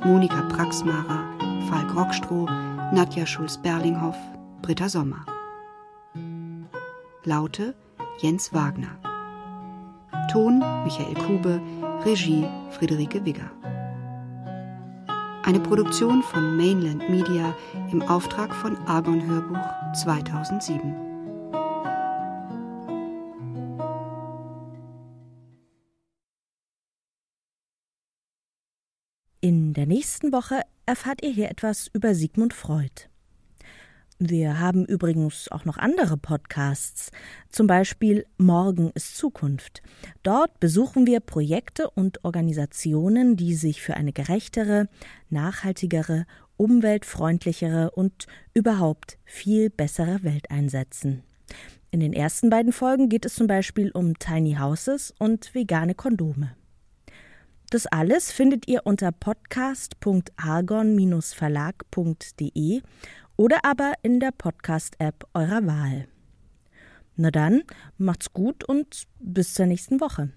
Monika Praxmarer, Falk Rockstroh, Nadja Schulz-Berlinghoff, Britta Sommer. Laute Jens Wagner. Ton Michael Kube, Regie Friederike Wigger. Eine Produktion von Mainland Media im Auftrag von Argon Hörbuch 2007. In der nächsten Woche erfahrt ihr hier etwas über Sigmund Freud. Wir haben übrigens auch noch andere Podcasts, zum Beispiel Morgen ist Zukunft. Dort besuchen wir Projekte und Organisationen, die sich für eine gerechtere, nachhaltigere, umweltfreundlichere und überhaupt viel bessere Welt einsetzen. In den ersten beiden Folgen geht es zum Beispiel um Tiny Houses und vegane Kondome. Das alles findet ihr unter podcast.argon-verlag.de oder aber in der Podcast-App eurer Wahl. Na dann, macht's gut und bis zur nächsten Woche.